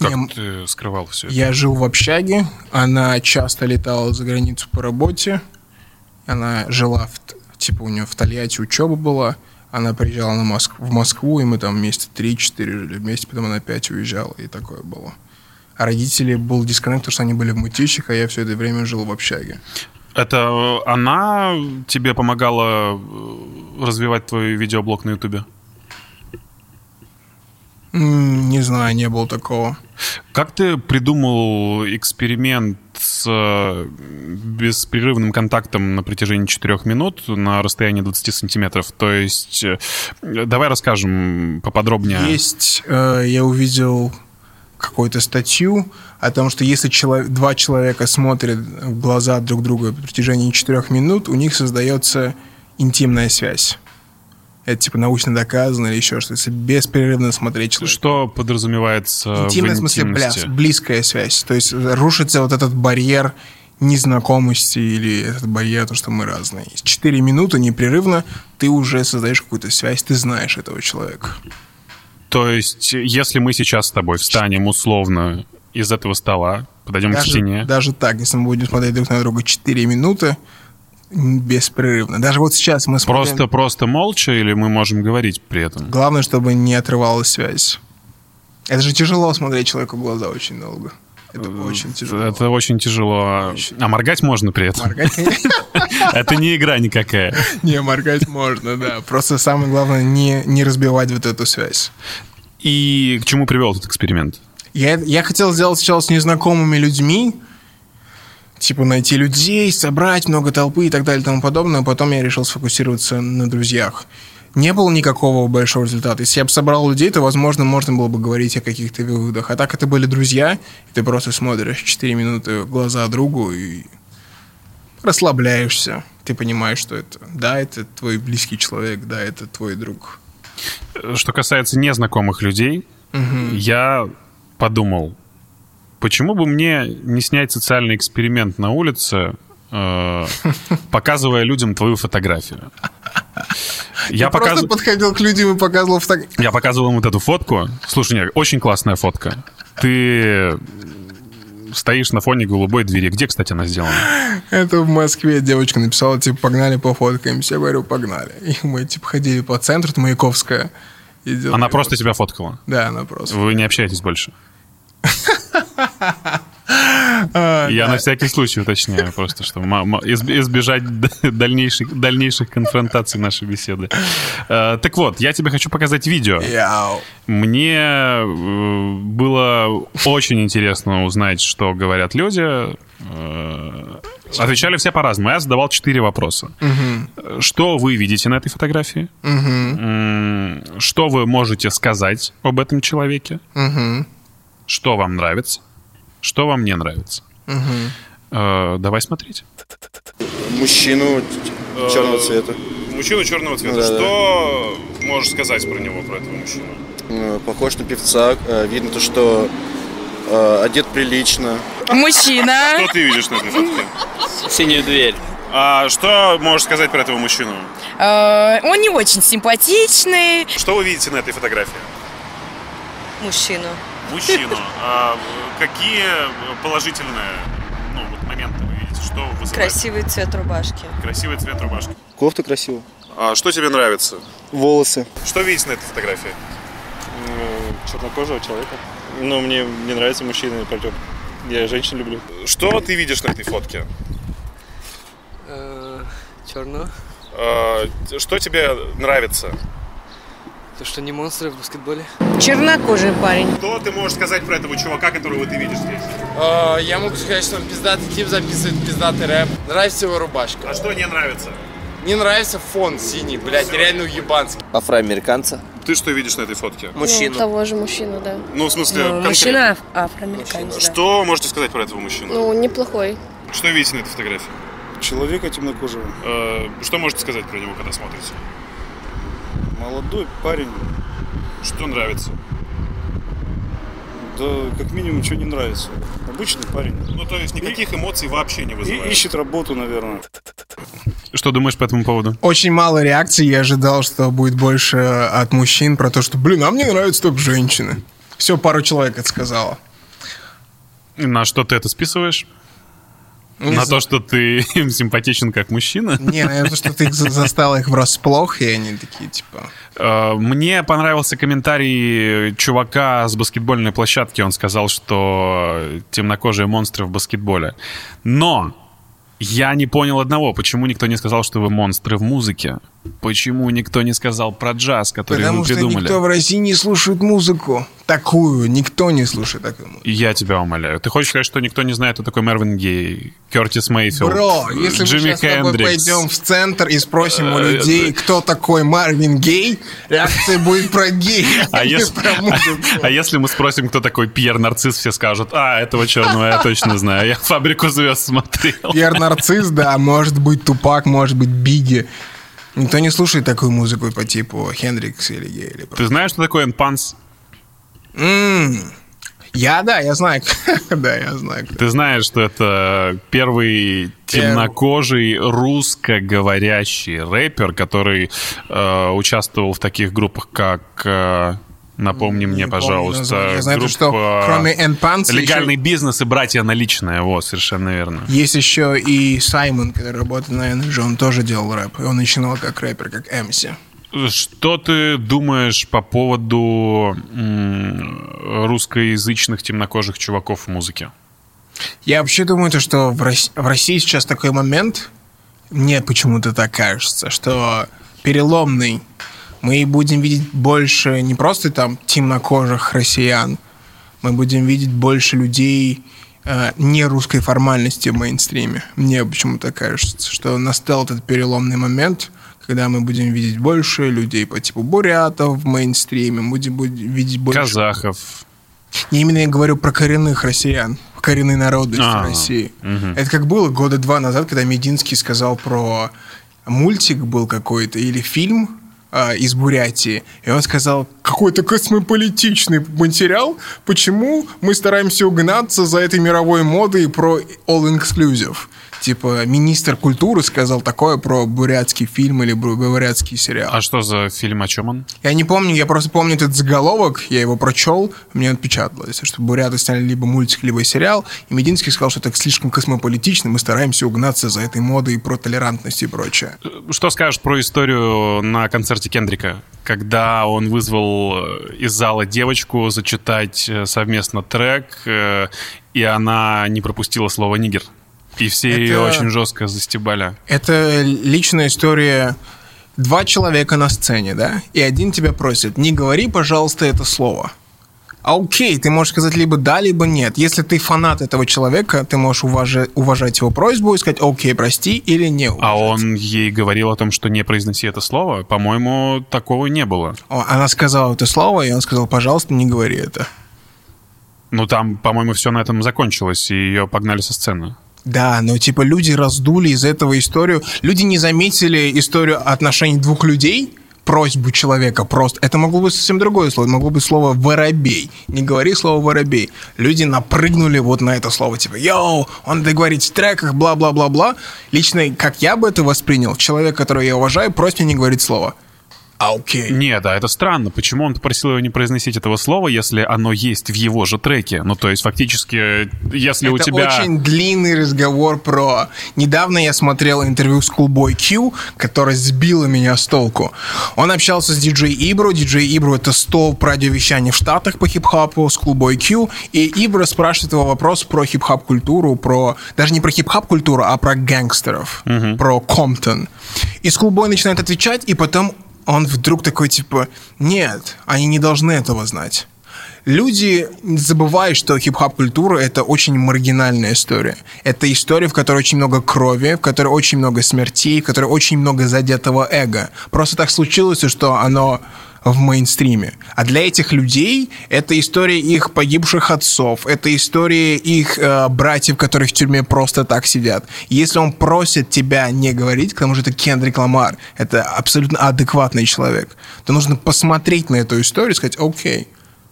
Как Не, ты скрывал все это? Я жил в общаге, она часто летала за границу по работе. Она жила, в, типа, у нее в Тольятти учеба была. Она приезжала на Моск- в Москву, и мы там месяца 3-4 жили вместе, потом она опять уезжала, и такое было. А родители был дисконнект, потому что они были в мутичах, а я все это время жил в общаге. Это э, она тебе помогала э, развивать твой видеоблог на Ютубе? Не знаю, не было такого. Как ты придумал эксперимент с э, беспрерывным контактом на протяжении 4 минут на расстоянии 20 сантиметров? То есть, давай расскажем поподробнее. Есть, я увидел какую-то статью о том, что если чело- два человека смотрят в глаза друг друга на протяжении четырех минут, у них создается интимная связь. Это типа научно доказано или еще что-то. Если беспрерывно смотреть человека. Что подразумевается Интимная, в в смысле, бля, интимности? близкая связь. То есть рушится вот этот барьер незнакомости или этот барьер, то, что мы разные. Четыре минуты непрерывно ты уже создаешь какую-то связь, ты знаешь этого человека. То есть, если мы сейчас с тобой встанем условно из этого стола, подойдем к Даже, стене, даже так, если мы будем смотреть друг на друга 4 минуты, беспрерывно. Даже вот сейчас мы смотрим... просто просто молча или мы можем говорить при этом? Главное, чтобы не отрывалась связь. Это же тяжело смотреть человеку в глаза очень долго. Это очень тяжело. Э, Это очень тяжело. А моргать можно при этом? Моргать. Это не игра никакая. Не, моргать можно, да. Просто самое главное не, не разбивать вот эту связь. И к чему привел этот эксперимент? Я, я хотел сделать сначала с незнакомыми людьми, типа найти людей, собрать много толпы и так далее и тому подобное, а потом я решил сфокусироваться на друзьях. Не было никакого большого результата. Если я бы собрал людей, то, возможно, можно было бы говорить о каких-то выводах. А так это были друзья, и ты просто смотришь 4 минуты в глаза другу и расслабляешься. Ты понимаешь, что это, да, это твой близкий человек, да, это твой друг. Что касается незнакомых людей, я подумал, почему бы мне не снять социальный эксперимент на улице, э, показывая людям твою фотографию? Я, Ты просто показ- подходил к людям и показывал фотографии. я показывал им вот эту фотку. Слушай, нет, очень классная фотка. Ты стоишь на фоне голубой двери. Где, кстати, она сделана? Это в Москве девочка написала, типа, погнали пофоткаемся. Я говорю, погнали. И мы, типа, ходили по центру, это Маяковская. Она просто тебя фоткала. Да, она просто. Вы не общаетесь больше. А, Я на всякий случай уточняю просто, что ма- ма- изб- избежать дальнейших, дальнейших конфронтаций нашей беседы. Э, Так вот, я тебе хочу показать видео. Мне э, было очень интересно узнать, что говорят люди. Э, Отвечали все по-разному. Я задавал четыре вопроса. Э, Что вы видите на этой фотографии? М, Что вы можете сказать об этом человеке? Мгм. Что вам нравится? Что вам не нравится? Э, Давай смотреть. мужчину черного цвета. Мужчина черного цвета. Да-да. Что можешь сказать про него, про этого мужчину? Э, Похож на певца. Э, Видно то, что э, одет прилично. Мужчина. Что ты видишь на этой фотке? Синюю дверь. А что можешь сказать про этого мужчину? Э, Он не очень симпатичный. Что вы видите на этой фотографии? Мужчину. Мужчину. А какие положительные ну, вот моменты вы видите? Что вызывает? Красивый цвет рубашки. Красивый цвет рубашки. Кофта красивая. А что тебе нравится? Волосы. Что видите на этой фотографии? Чернокожего человека. Ну, мне не нравятся мужчины, пойдем. Я женщин люблю. Что ты видишь на этой фотке? Черного. А, Что тебе нравится? То, что не монстры в баскетболе. Чернокожий парень. Что ты можешь сказать про этого чувака, которого ты видишь здесь? Я могу сказать, что он пиздатый тип записывает пиздатый рэп. Нравится его рубашка. А что не нравится? Не нравится фон синий, блядь, реально уебанский. Афроамериканца. Ты что видишь на этой фотке? Мужчину. того же мужчину, да. Ну, в смысле, конкретно. Мужчина афроамериканец, да. Что можете сказать про этого мужчину? Ну, неплохой. Что видите на этой фотографии? Человека темнокожего. Э, Что можете сказать про него, когда смотрите? Молодой парень. Что нравится? Да как минимум ничего не нравится. Обычный парень. Ну, то есть никаких эмоций вообще не И вызывает. ищет работу, наверное. Что думаешь по этому поводу? Очень мало реакций. Я ожидал, что будет больше от мужчин про то, что, блин, а мне нравятся только женщины. Все, пару человек это сказала. На что ты это списываешь? Не на то, что ты им симпатичен как мужчина? Не, наверное, что ты их за- застала их врасплох, и они такие, типа... Э, Мне понравился комментарий чувака с баскетбольной площадки. Он сказал, что темнокожие монстры в баскетболе. Но я не понял одного. Почему никто не сказал, что вы монстры в музыке? Почему никто не сказал про джаз, который Потому вы что придумали? никто в России не слушает музыку. Такую. Никто не слушает такую музыку. Я тебя умоляю. Ты хочешь сказать, что никто не знает, кто такой Мервин Гей, Кертис Мейфилд, Бро, если Джимми мы сейчас с тобой Хендрикс? пойдем в центр и спросим у Э, людей, кто такой Марвин Гей, реакция будет про гей, А а если, а если мы спросим, кто такой Пьер Нарцисс, все скажут, а, этого черного я точно знаю, я «Фабрику звезд» смотрел. Пьер Нарцисс, да, может быть Тупак, может быть Биги. Никто не слушает такую музыку по типу Хендрикс или Гей. Или... Ты знаешь, что такое энпанс? Я, да, я знаю. Да, я знаю. Ты знаешь, что это первый темнокожий русскоговорящий рэпер, который э, участвовал в таких группах, как... э, Напомни мне, Не помню пожалуйста. название. Я знаю, группа что кроме Энпанса Легальный еще бизнес и братья наличные. Вот, совершенно верно. есть еще и Саймон, который работает на Energy, он тоже делал рэп. И он начинал как рэпер, как MC. Что ты думаешь по поводу русскоязычных темнокожих чуваков в музыке? Я вообще думаю, то, что в, Рос- в России сейчас такой момент, мне почему-то так кажется, что переломный. Мы будем видеть больше не просто там темнокожих россиян, мы будем видеть больше людей э, не русской формальности в мейнстриме. Мне почему-то кажется, что настал этот переломный момент, когда мы будем видеть больше людей по типу бурятов в мейнстриме, мы будем будем видеть больше... Казахов. Не именно я говорю про коренных россиян, коренные народности А, России. Это как было года два назад, когда Мединский сказал про мультик был какой-то или фильм а, из Бурятии, и он сказал, какой-то космополитичный материал, почему мы стараемся угнаться за этой мировой модой про all-inclusive. Типа, министр культуры сказал такое про бурятский фильм или бу- бурятский сериал. А что за фильм, о чем он? Я не помню, я просто помню этот заголовок, я его прочел, мне отпечаталось, что буряты сняли либо мультик, либо сериал, и Мединский сказал, что это слишком космополитично, мы стараемся угнаться за этой модой про толерантность и прочее. Что скажешь про историю на концерте Кендрика, когда он вызвал э, из зала девочку зачитать э, совместно трек, э, и она не пропустила слово «нигер». И все Это- ее очень жестко застебали. Это личная история. Два человека на сцене, да? И один тебя просит, не говори, пожалуйста, это слово. А окей, ты можешь сказать либо да, либо нет. Если ты фанат этого человека, ты можешь уважа- уважать его просьбу и сказать, окей, прости, или не А уважать. он ей говорил о том, что не произноси это слово? По-моему, такого не было. Она сказала это слово, и он сказал, пожалуйста, не говори это. Ну, там, по-моему, все на этом закончилось, и ее погнали со сцены. Да, но типа люди раздули из этого историю. Люди не заметили историю отношений двух людей, просьбу человека просто. Это могло быть совсем другое слово. Могло быть слово «воробей». Не говори слово «воробей». Люди напрыгнули вот на это слово. Типа, йоу, он надо говорить в треках, бла-бла-бла-бла. Лично, как я бы это воспринял, человек, которого я уважаю, просит не говорить слово. А окей. Не, да, это странно. Почему он попросил его не произносить этого слова, если оно есть в его же треке? Ну, то есть, фактически, если у Это тебя... очень длинный разговор про... Недавно я смотрел интервью с Coolboy Q, которое сбило меня с толку. Он общался с диджей Ибру. Диджей Ибру — это столб радиовещания в Штатах по хип-хопу с Coolboy Q. И Ибра спрашивает его вопрос про хип-хоп-культуру, про... Даже не про хип-хоп-культуру, а про гангстеров, про Комптон. И Schoolboy начинает отвечать, и потом он вдруг такой, типа, нет, они не должны этого знать. Люди забывают, что хип-хоп-культура — это очень маргинальная история. Это история, в которой очень много крови, в которой очень много смертей, в которой очень много задетого эго. Просто так случилось, что оно в мейнстриме. А для этих людей это история их погибших отцов, это история их э, братьев, которые в тюрьме просто так сидят. Если он просит тебя не говорить, к тому же это Кендрик Ламар, это абсолютно адекватный человек, то нужно посмотреть на эту историю и сказать, окей,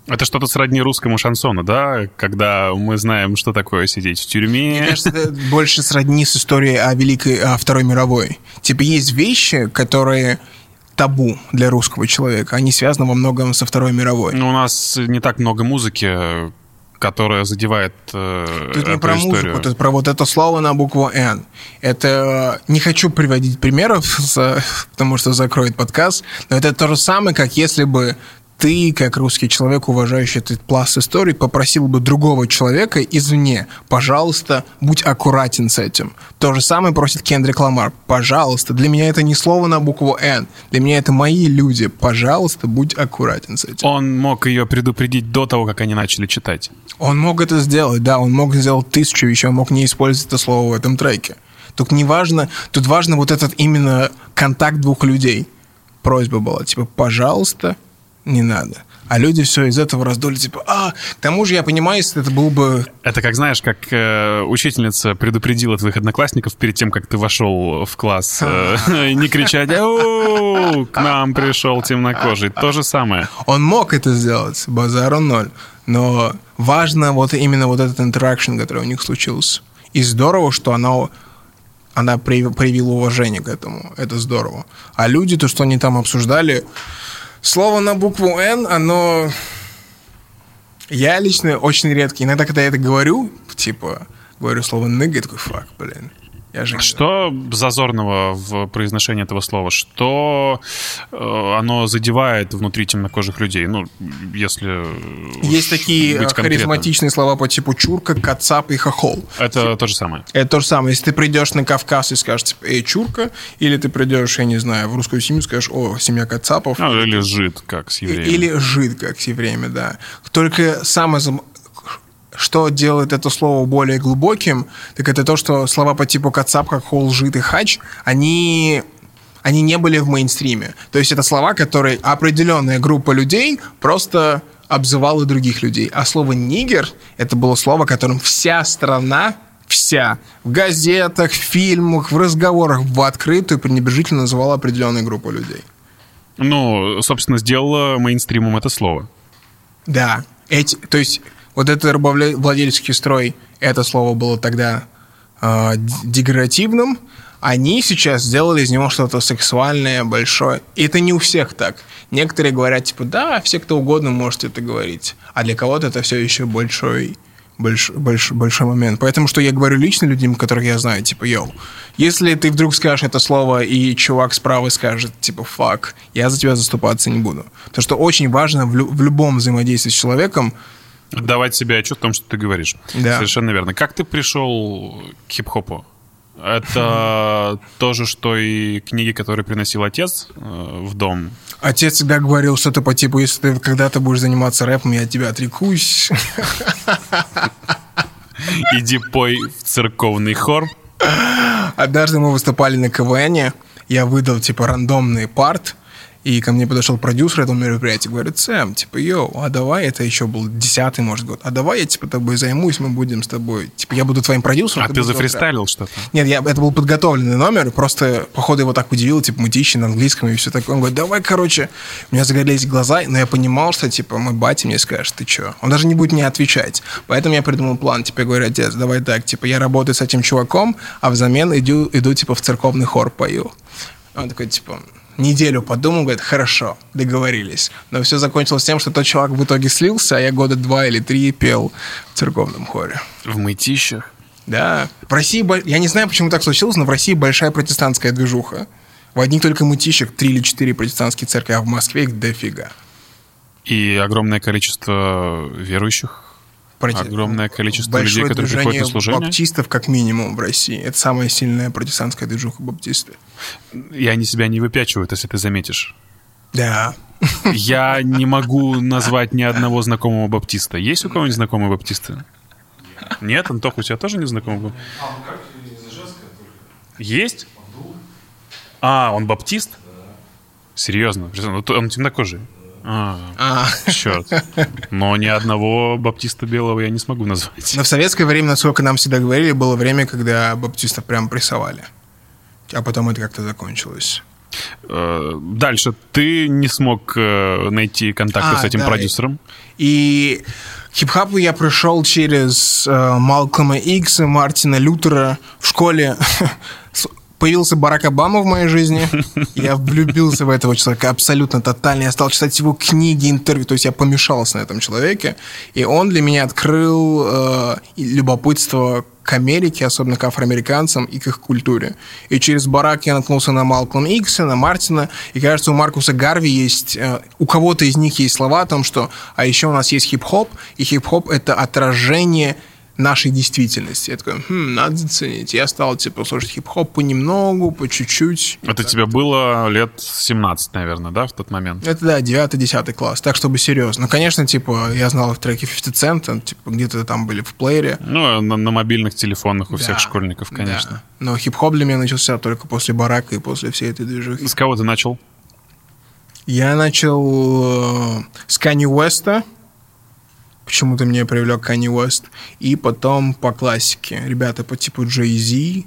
Это что-то сродни русскому шансону, да? Когда мы знаем, что такое сидеть в тюрьме. Мне кажется, это больше сродни с историей о Великой, о Второй мировой. Типа есть вещи, которые табу для русского человека. Они связаны во многом со Второй мировой. Ну, у нас не так много музыки, которая задевает э, Тут не про историю. музыку, тут про вот это слово на букву «Н». Это... Не хочу приводить примеров, за- потому что закроет подкаст, но это то же самое, как если бы ты, как русский человек, уважающий этот пласт истории, попросил бы другого человека извне, пожалуйста, будь аккуратен с этим. То же самое просит Кендрик Ламар. Пожалуйста, для меня это не слово на букву «Н». Для меня это мои люди. Пожалуйста, будь аккуратен с этим. Он мог ее предупредить до того, как они начали читать. Он мог это сделать, да, он мог сделать тысячу вещей, он мог не использовать это слово в этом треке. Тут не важно, тут важно вот этот именно контакт двух людей. Просьба была, типа, пожалуйста, не надо. А люди все из этого раздули, типа, а, к тому же я понимаю, если это был бы... Это как, знаешь, как э, учительница предупредила твоих одноклассников перед тем, как ты вошел в класс, э, не кричать «Оу, к нам пришел темнокожий». То же самое. Он мог это сделать, базару ноль. Но важно вот именно вот этот интеракшн, который у них случился. И здорово, что она, она прояв- проявила уважение к этому. Это здорово. А люди, то, что они там обсуждали, слово на букву «Н», оно... Я лично очень редко. Иногда, когда я это говорю, типа, говорю слово «ныга», я такой, фак, блин. Я же... Что зазорного в произношении этого слова? Что э, оно задевает внутри темнокожих людей? Ну, если Есть такие э, харизматичные слова по типу чурка, кацап и хохол. Это то же самое. Это то же самое. Если ты придешь на Кавказ и скажешь, типа, эй, чурка, или ты придешь, я не знаю, в русскую семью, скажешь, о, семья Кацапов. Ну, или жид, как с евреями. Или жид, как с евреями, да. Только самое... Что делает это слово более глубоким, так это то, что слова по типу кацап, как хол, жид и хач, они они не были в мейнстриме. То есть это слова, которые определенная группа людей просто обзывала других людей. А слово «нигер» — это было слово, которым вся страна, вся, в газетах, в фильмах, в разговорах в открытую пренебрежительно называла определенную группу людей. Ну, собственно, сделала мейнстримом это слово. Да. Эти, то есть вот этот рабовладельческий строй, это слово было тогда э, деградативным, они сейчас сделали из него что-то сексуальное, большое. И это не у всех так. Некоторые говорят, типа, да, все кто угодно может это говорить. А для кого-то это все еще большой, больш, больш- большой момент. Поэтому, что я говорю лично людям, которых я знаю, типа, йоу, если ты вдруг скажешь это слово, и чувак справа скажет, типа, фак, я за тебя заступаться не буду. Потому что очень важно в, лю- в любом взаимодействии с человеком Давать себе отчет в том, что ты говоришь. Да. Совершенно верно. Как ты пришел к хип-хопу? Это то же, что и книги, которые приносил отец э, в дом. Отец всегда говорил что-то по типу, если ты когда-то будешь заниматься рэпом, я от тебя отрекусь. Иди пой в церковный хор. Однажды мы выступали на КВН, я выдал типа рандомный парт, И ко мне подошел продюсер этого мероприятия, говорит, Сэм, типа, йоу, а давай, это еще был десятый, может, год, а давай я, типа, тобой займусь, мы будем с тобой, типа, я буду твоим продюсером. А ты рэп». зафристайлил что-то? Нет, я, это был подготовленный номер, просто, походу, его так удивило, типа, мутищи на английском и все такое. Он говорит, давай, короче, у меня загорелись глаза, но я понимал, что, типа, мой батя мне скажет, ты что? Он даже не будет мне отвечать. Поэтому я придумал план, типа, я говорю, отец, давай так, типа, я работаю с этим чуваком, а взамен иду, иду типа, в церковный хор пою. Он такой, типа, неделю подумал, говорит, хорошо, договорились. Но все закончилось тем, что тот чувак в итоге слился, а я года два или три пел в церковном хоре. В мытищах? Да. В России, я не знаю, почему так случилось, но в России большая протестантская движуха. В одних только мытищах три или четыре протестантские церкви, а в Москве их дофига. И огромное количество верующих? Проте- Огромное количество Большое людей, которые приходят на служение? баптистов, как минимум, в России. Это самая сильная протестантская движуха баптисты. И они себя не выпячивают, если ты заметишь. Да. Я не могу назвать ни одного знакомого баптиста. Есть у кого-нибудь знакомые баптисты? Нет, Антох, у тебя тоже не знакомый баптист? Есть? А, он баптист? Серьезно? Ну, Он темнокожий? А, А. черт. Но ни одного баптиста белого я не смогу назвать. Но в советское время, насколько нам всегда говорили, было время, когда баптистов прям прессовали. А потом это как-то закончилось. Э, Дальше. Ты не смог э, найти контакты А, с этим да, продюсером? И к хип-хапу я пришел через э, Малкома Икса, Мартина Лютера. В школе появился Барак Обама в моей жизни. Я влюбился в этого человека абсолютно тотально. Я стал читать его книги, интервью. То есть я помешался на этом человеке. И он для меня открыл э, любопытство к Америке, особенно к афроамериканцам и к их культуре. И через Барак я наткнулся на Малкольма Икса, на Мартина. И кажется, у Маркуса Гарви есть... э, у кого-то из них есть слова о том, что... А еще у нас есть хип-хоп, и хип-хоп — это отражение нашей действительности. Я такой, хм, надо заценить. Я стал, типа, слушать хип-хоп понемногу, по чуть-чуть. Это тебе было лет 17, наверное, да, в тот момент? Это, да, 9-10 класс, так, чтобы серьезно. Ну, конечно, типа, я знал их треки 50 Cent, типа, где-то там были в плеере. Ну, на, на мобильных телефонах у всех Да, школьников, конечно. да. Но хип-хоп для меня начался только после Барака и после всей этой движухи. С кого ты начал? Я начал э, с Канни Уэста. Почему-то меня привлек Канни Уэст. И потом по классике. Ребята по типу Зи.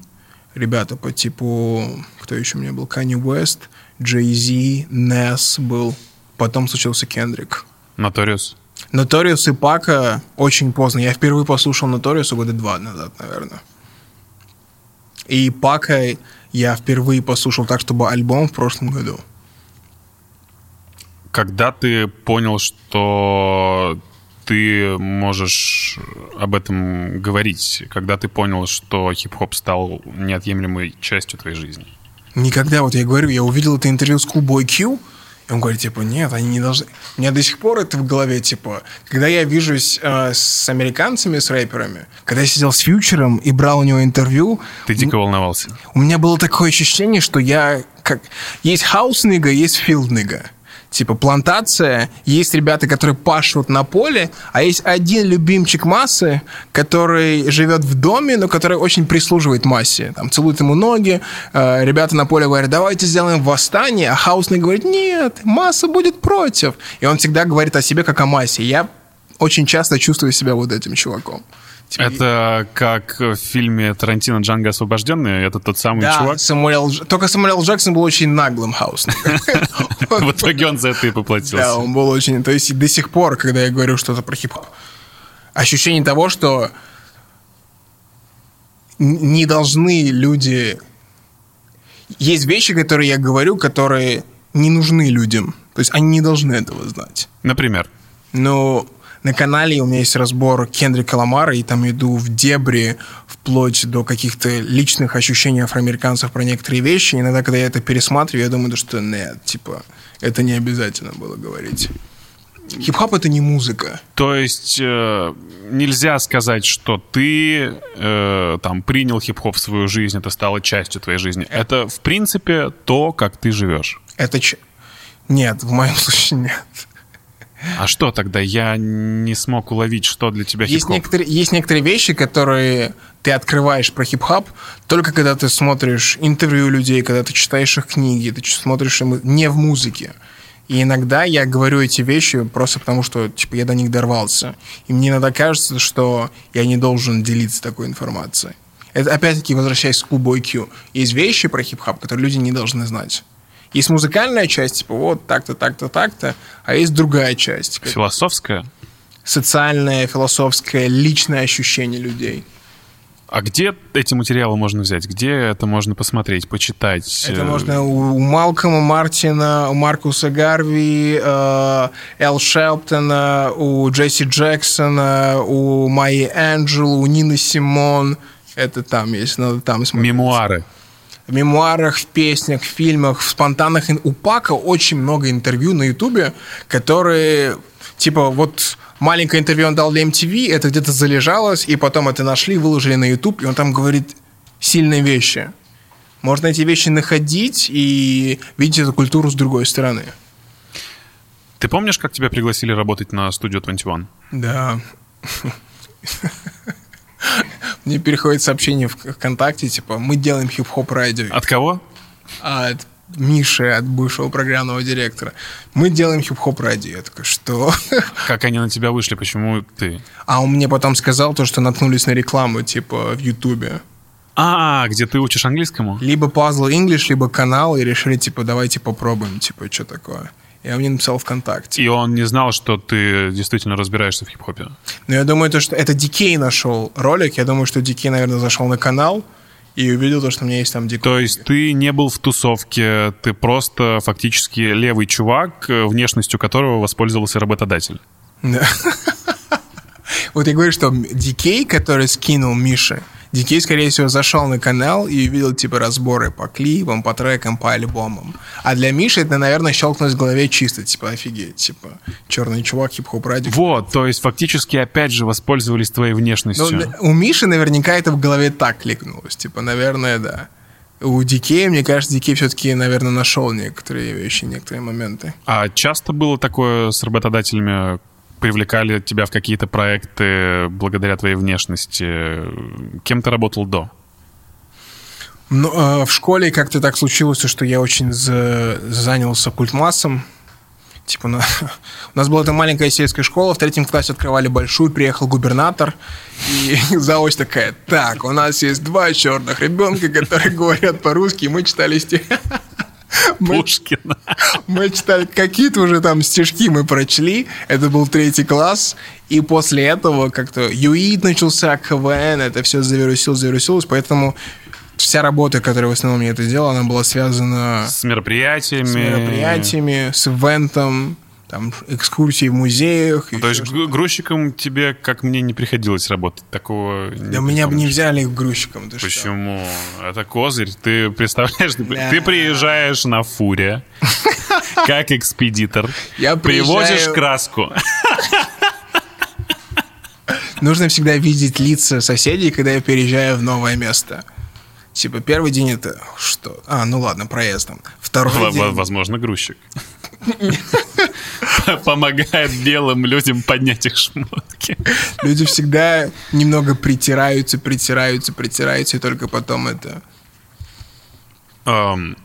Ребята по типу... Кто еще у меня был? Уэст, Джей Зи, Несс был. Потом случился Кендрик. Наториус? Notorious и Пака очень поздно. Я впервые послушал Notorious года два назад, наверное. И Пака я впервые послушал так, чтобы альбом в прошлом году. Когда ты понял, что ты можешь об этом говорить? Когда ты понял, что хип-хоп стал неотъемлемой частью твоей жизни? Никогда, вот я говорю, я увидел это интервью с Coolboy Q, и он говорит, типа, нет, они не должны... У меня до сих пор это в голове, типа, когда я вижусь э, с американцами, с рэперами, когда я сидел с Фьючером и брал у него интервью, Ты дико волновался. у меня было такое ощущение, что я как... Есть хаус-нига, есть филд-нига. Типа плантация, есть ребята, которые пашут на поле, а есть один любимчик массы, который живет в доме, но который очень прислуживает массе. Там целует ему ноги, э, ребята на поле говорят, давайте сделаем восстание, а хаусный говорит, нет, масса будет против. И он всегда говорит о себе как о массе. Я очень часто чувствую себя вот этим чуваком. Типа, Это как в фильме Тарантино «Джанго освобожденный». Это тот самый да, чувак. Самуэл только Самуэл Джексон был очень наглым хаусным. В итоге он за это и Да, поплатился. он был очень... То есть до сих пор, когда я говорю что-то про хип-хоп, ощущение того, что не должны люди... Есть вещи, которые я говорю, которые не нужны людям. То есть они не должны этого знать. Например, Но на канале у меня есть разбор Кендрика Ламара, и там иду в дебри, вплоть до каких-то личных ощущений афроамериканцев про некоторые вещи. Иногда, когда я это пересматриваю, я думаю, что нет, типа, это не обязательно было говорить. Хип-хоп — это не музыка. То есть э, нельзя сказать, что ты э, там принял хип-хоп в свою жизнь, это стало частью твоей жизни. Это, в принципе, то, как ты живешь. Это ч... Нет, в моем случае нет. А что тогда? Я не смог уловить, что для тебя Есть хип-хоп. некоторые, есть некоторые вещи, которые ты открываешь про хип-хоп только когда ты смотришь интервью людей, когда ты читаешь их книги, ты смотришь им не в музыке. И иногда я говорю эти вещи просто потому, что типа, я до них дорвался. И мне иногда кажется, что я не должен делиться такой информацией. Это опять-таки возвращаясь к клубу IQ. Есть вещи про хип-хоп, которые люди не должны знать. Есть музыкальная часть, типа вот так-то, так-то, так-то, а есть другая часть. как Философская? социальное, философское, личное ощущение людей. А где эти материалы можно взять? Где это можно посмотреть, почитать? Это можно у у Малкома Мартина, у Маркуса Гарви, э, Эл Шелптона, у Джесси Джексона, у Майи Энджел, у Нины Симон. Это там есть, надо там смотреть. Мемуары. В мемуарах, в песнях, в фильмах, в спонтанных... У Пака очень много интервью на Ютубе, которые, типа, вот маленькое интервью он дал для MTV, это где-то залежалось, и потом это нашли, выложили на Ютуб, и он там говорит сильные вещи. Можно эти вещи находить и видеть эту культуру с другой стороны. Ты помнишь, как тебя пригласили работать на студию 21? Да. Мне переходит сообщение в ВКонтакте, типа, мы делаем хип-хоп радио. От кого? от Миши, от бывшего программного директора. Мы делаем хип-хоп радио. Я такой, что? Как они на тебя вышли? Почему ты? А он мне потом сказал то, что наткнулись на рекламу, типа, в Ютубе. А, где ты учишь английскому? Либо Puzzle English, либо канал, и решили, типа, давайте попробуем, типа, что такое. Я мне написал ВКонтакте. И он не знал, что ты действительно разбираешься в хип-хопе. Но я думаю, то, что это Дикей нашел ролик. Я думаю, что Дикей, наверное, зашел на канал и увидел то, что у меня есть там Дикей. То есть ты не был в тусовке, ты просто фактически левый чувак, внешностью которого воспользовался работодатель. Да. Вот я говорю, что Дикей, который скинул Мише, Дикей, скорее всего, зашел на канал и увидел, типа, разборы по клипам, по трекам, по альбомам. А для Миши это, наверное, щелкнулось в голове чисто, типа, офигеть, типа, черный чувак, хип-хоп радио. Вот, то есть фактически опять же воспользовались твоей Ну, внешностью. да, у Миши наверняка это в голове так кликнулось, типа, наверное, да. У Дикея, мне кажется, Дикей все-таки, наверное, нашел некоторые вещи, некоторые моменты. А часто было такое с работодателями? Привлекали тебя в какие-то проекты благодаря твоей внешности? Кем ты работал до? Ну, э, в школе как-то так случилось, что я очень за- занялся культмассом. Типа, на- у нас была там маленькая сельская школа, в третьем классе открывали большую, приехал губернатор, и заочь такая, так, у нас есть два черных ребенка, которые говорят по-русски, и мы читали стихи. Пушкина. мы читали какие-то уже там стишки мы прочли, это был третий класс, и после этого как-то ЮИД начался, КВН, это все завирусилось, завирусилось, поэтому вся работа, которая в основном я это делал, она была связана С мероприятиями. с мероприятиями, с ивентом, там, экскурсии в музеях. и То есть гру- грузчиком тебе, как мне, не приходилось работать. Такого не Да меня бы не взяли грузчиком. ты что? Почему? Это козырь. Ты представляешь, ты, Да. ты приезжаешь на фуре, как экспедитор, Я привозишь краску. Нужно всегда видеть лица соседей, когда я переезжаю в новое место. Типа, первый день это что? А, ну ладно, проездом. Второй В- в- день... Возможно, грузчик. Помогает белым людям поднять их шмотки. Люди всегда немного притираются, притираются, притираются, и только потом это... Эм,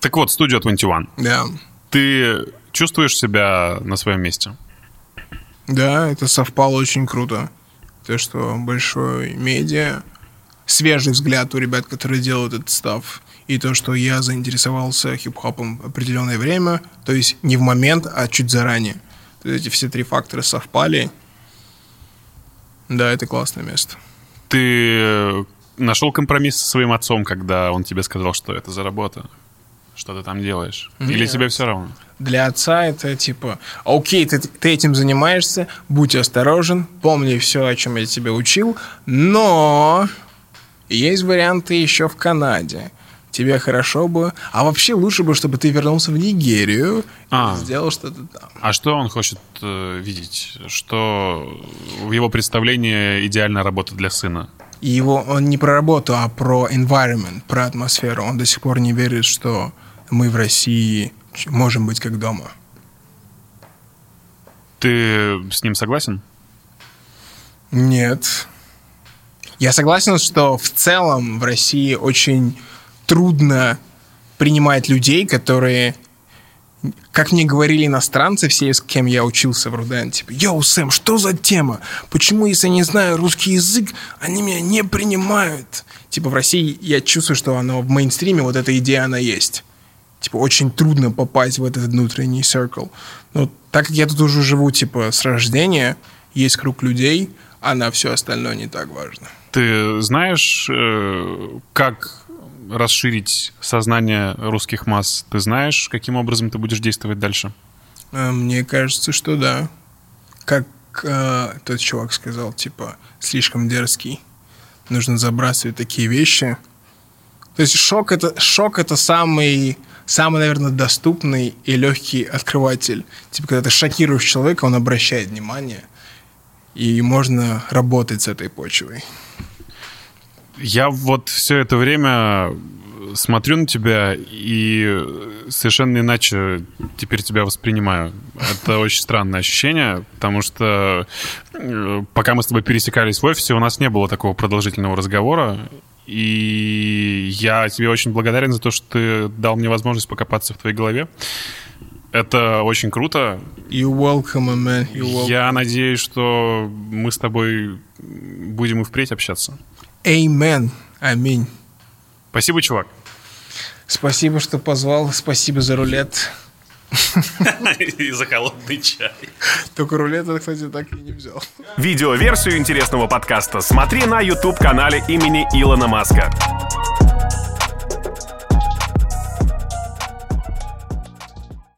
Так вот, студия 21. Да. Ты чувствуешь себя на своем месте? Да, это совпало очень круто. То, что большой медиа, свежий взгляд у ребят, которые делают этот став, и то, что я заинтересовался хип-хопом определенное время, то есть не в момент, а чуть заранее. То есть эти все три фактора совпали. Да, это классное место. Ты нашел компромисс со своим отцом, когда он тебе сказал, что это за работа? Что ты там делаешь? Или Нет. тебе все равно? Для отца это типа, окей, ты, ты этим занимаешься, будь осторожен, помни все, о чем я тебя учил, но есть варианты еще в Канаде. Тебе хорошо бы, а вообще лучше бы, чтобы ты вернулся в Нигерию А. и сделал что-то там. А что он хочет э, видеть? Что в его представлении идеальная работа для сына? И его, он не про работу, а про environment, про атмосферу. Он до сих пор не верит, что мы в России можем быть как дома. Ты с ним согласен? Нет. Я согласен, что в целом в России очень трудно принимать людей, которые, как мне говорили иностранцы, все, с кем я учился в Руден, типа, «Йоу, Сэм, что за тема? Почему, если я не знаю русский язык, они меня не принимают?» Типа в России я чувствую, что оно в мейнстриме, вот эта идея, она есть. Типа очень трудно попасть в этот внутренний circle. Но так как я тут уже живу, типа, с рождения, есть круг людей, а на все остальное не так важно. Ты знаешь, э, как расширить сознание русских масс? Ты знаешь, каким образом ты будешь действовать дальше? А, Мне кажется, что да. Как э, тот чувак сказал, типа, слишком дерзкий. Нужно забрасывать такие вещи. То есть шок это, шок это самый, самый, наверное, доступный и легкий открыватель. Типа, когда ты шокируешь человека, он обращает внимание. И можно работать с этой почвой. Я вот все это время смотрю на тебя и совершенно иначе теперь тебя воспринимаю. Это очень странное ощущение, потому что э, пока мы с тобой пересекались в офисе, у нас не было такого продолжительного разговора. И я тебе очень благодарен за то, что ты дал мне возможность покопаться в твоей голове. Это очень круто. You welcome, man. You welcome. Я надеюсь, что мы с тобой будем и впредь общаться. Amen. Аминь. Спасибо, чувак. Спасибо, что позвал. Спасибо за рулет. И за холодный чай. Только рулет, кстати, так и не взял. Видеоверсию интересного подкаста смотри на YouTube-канале имени Илона Маска.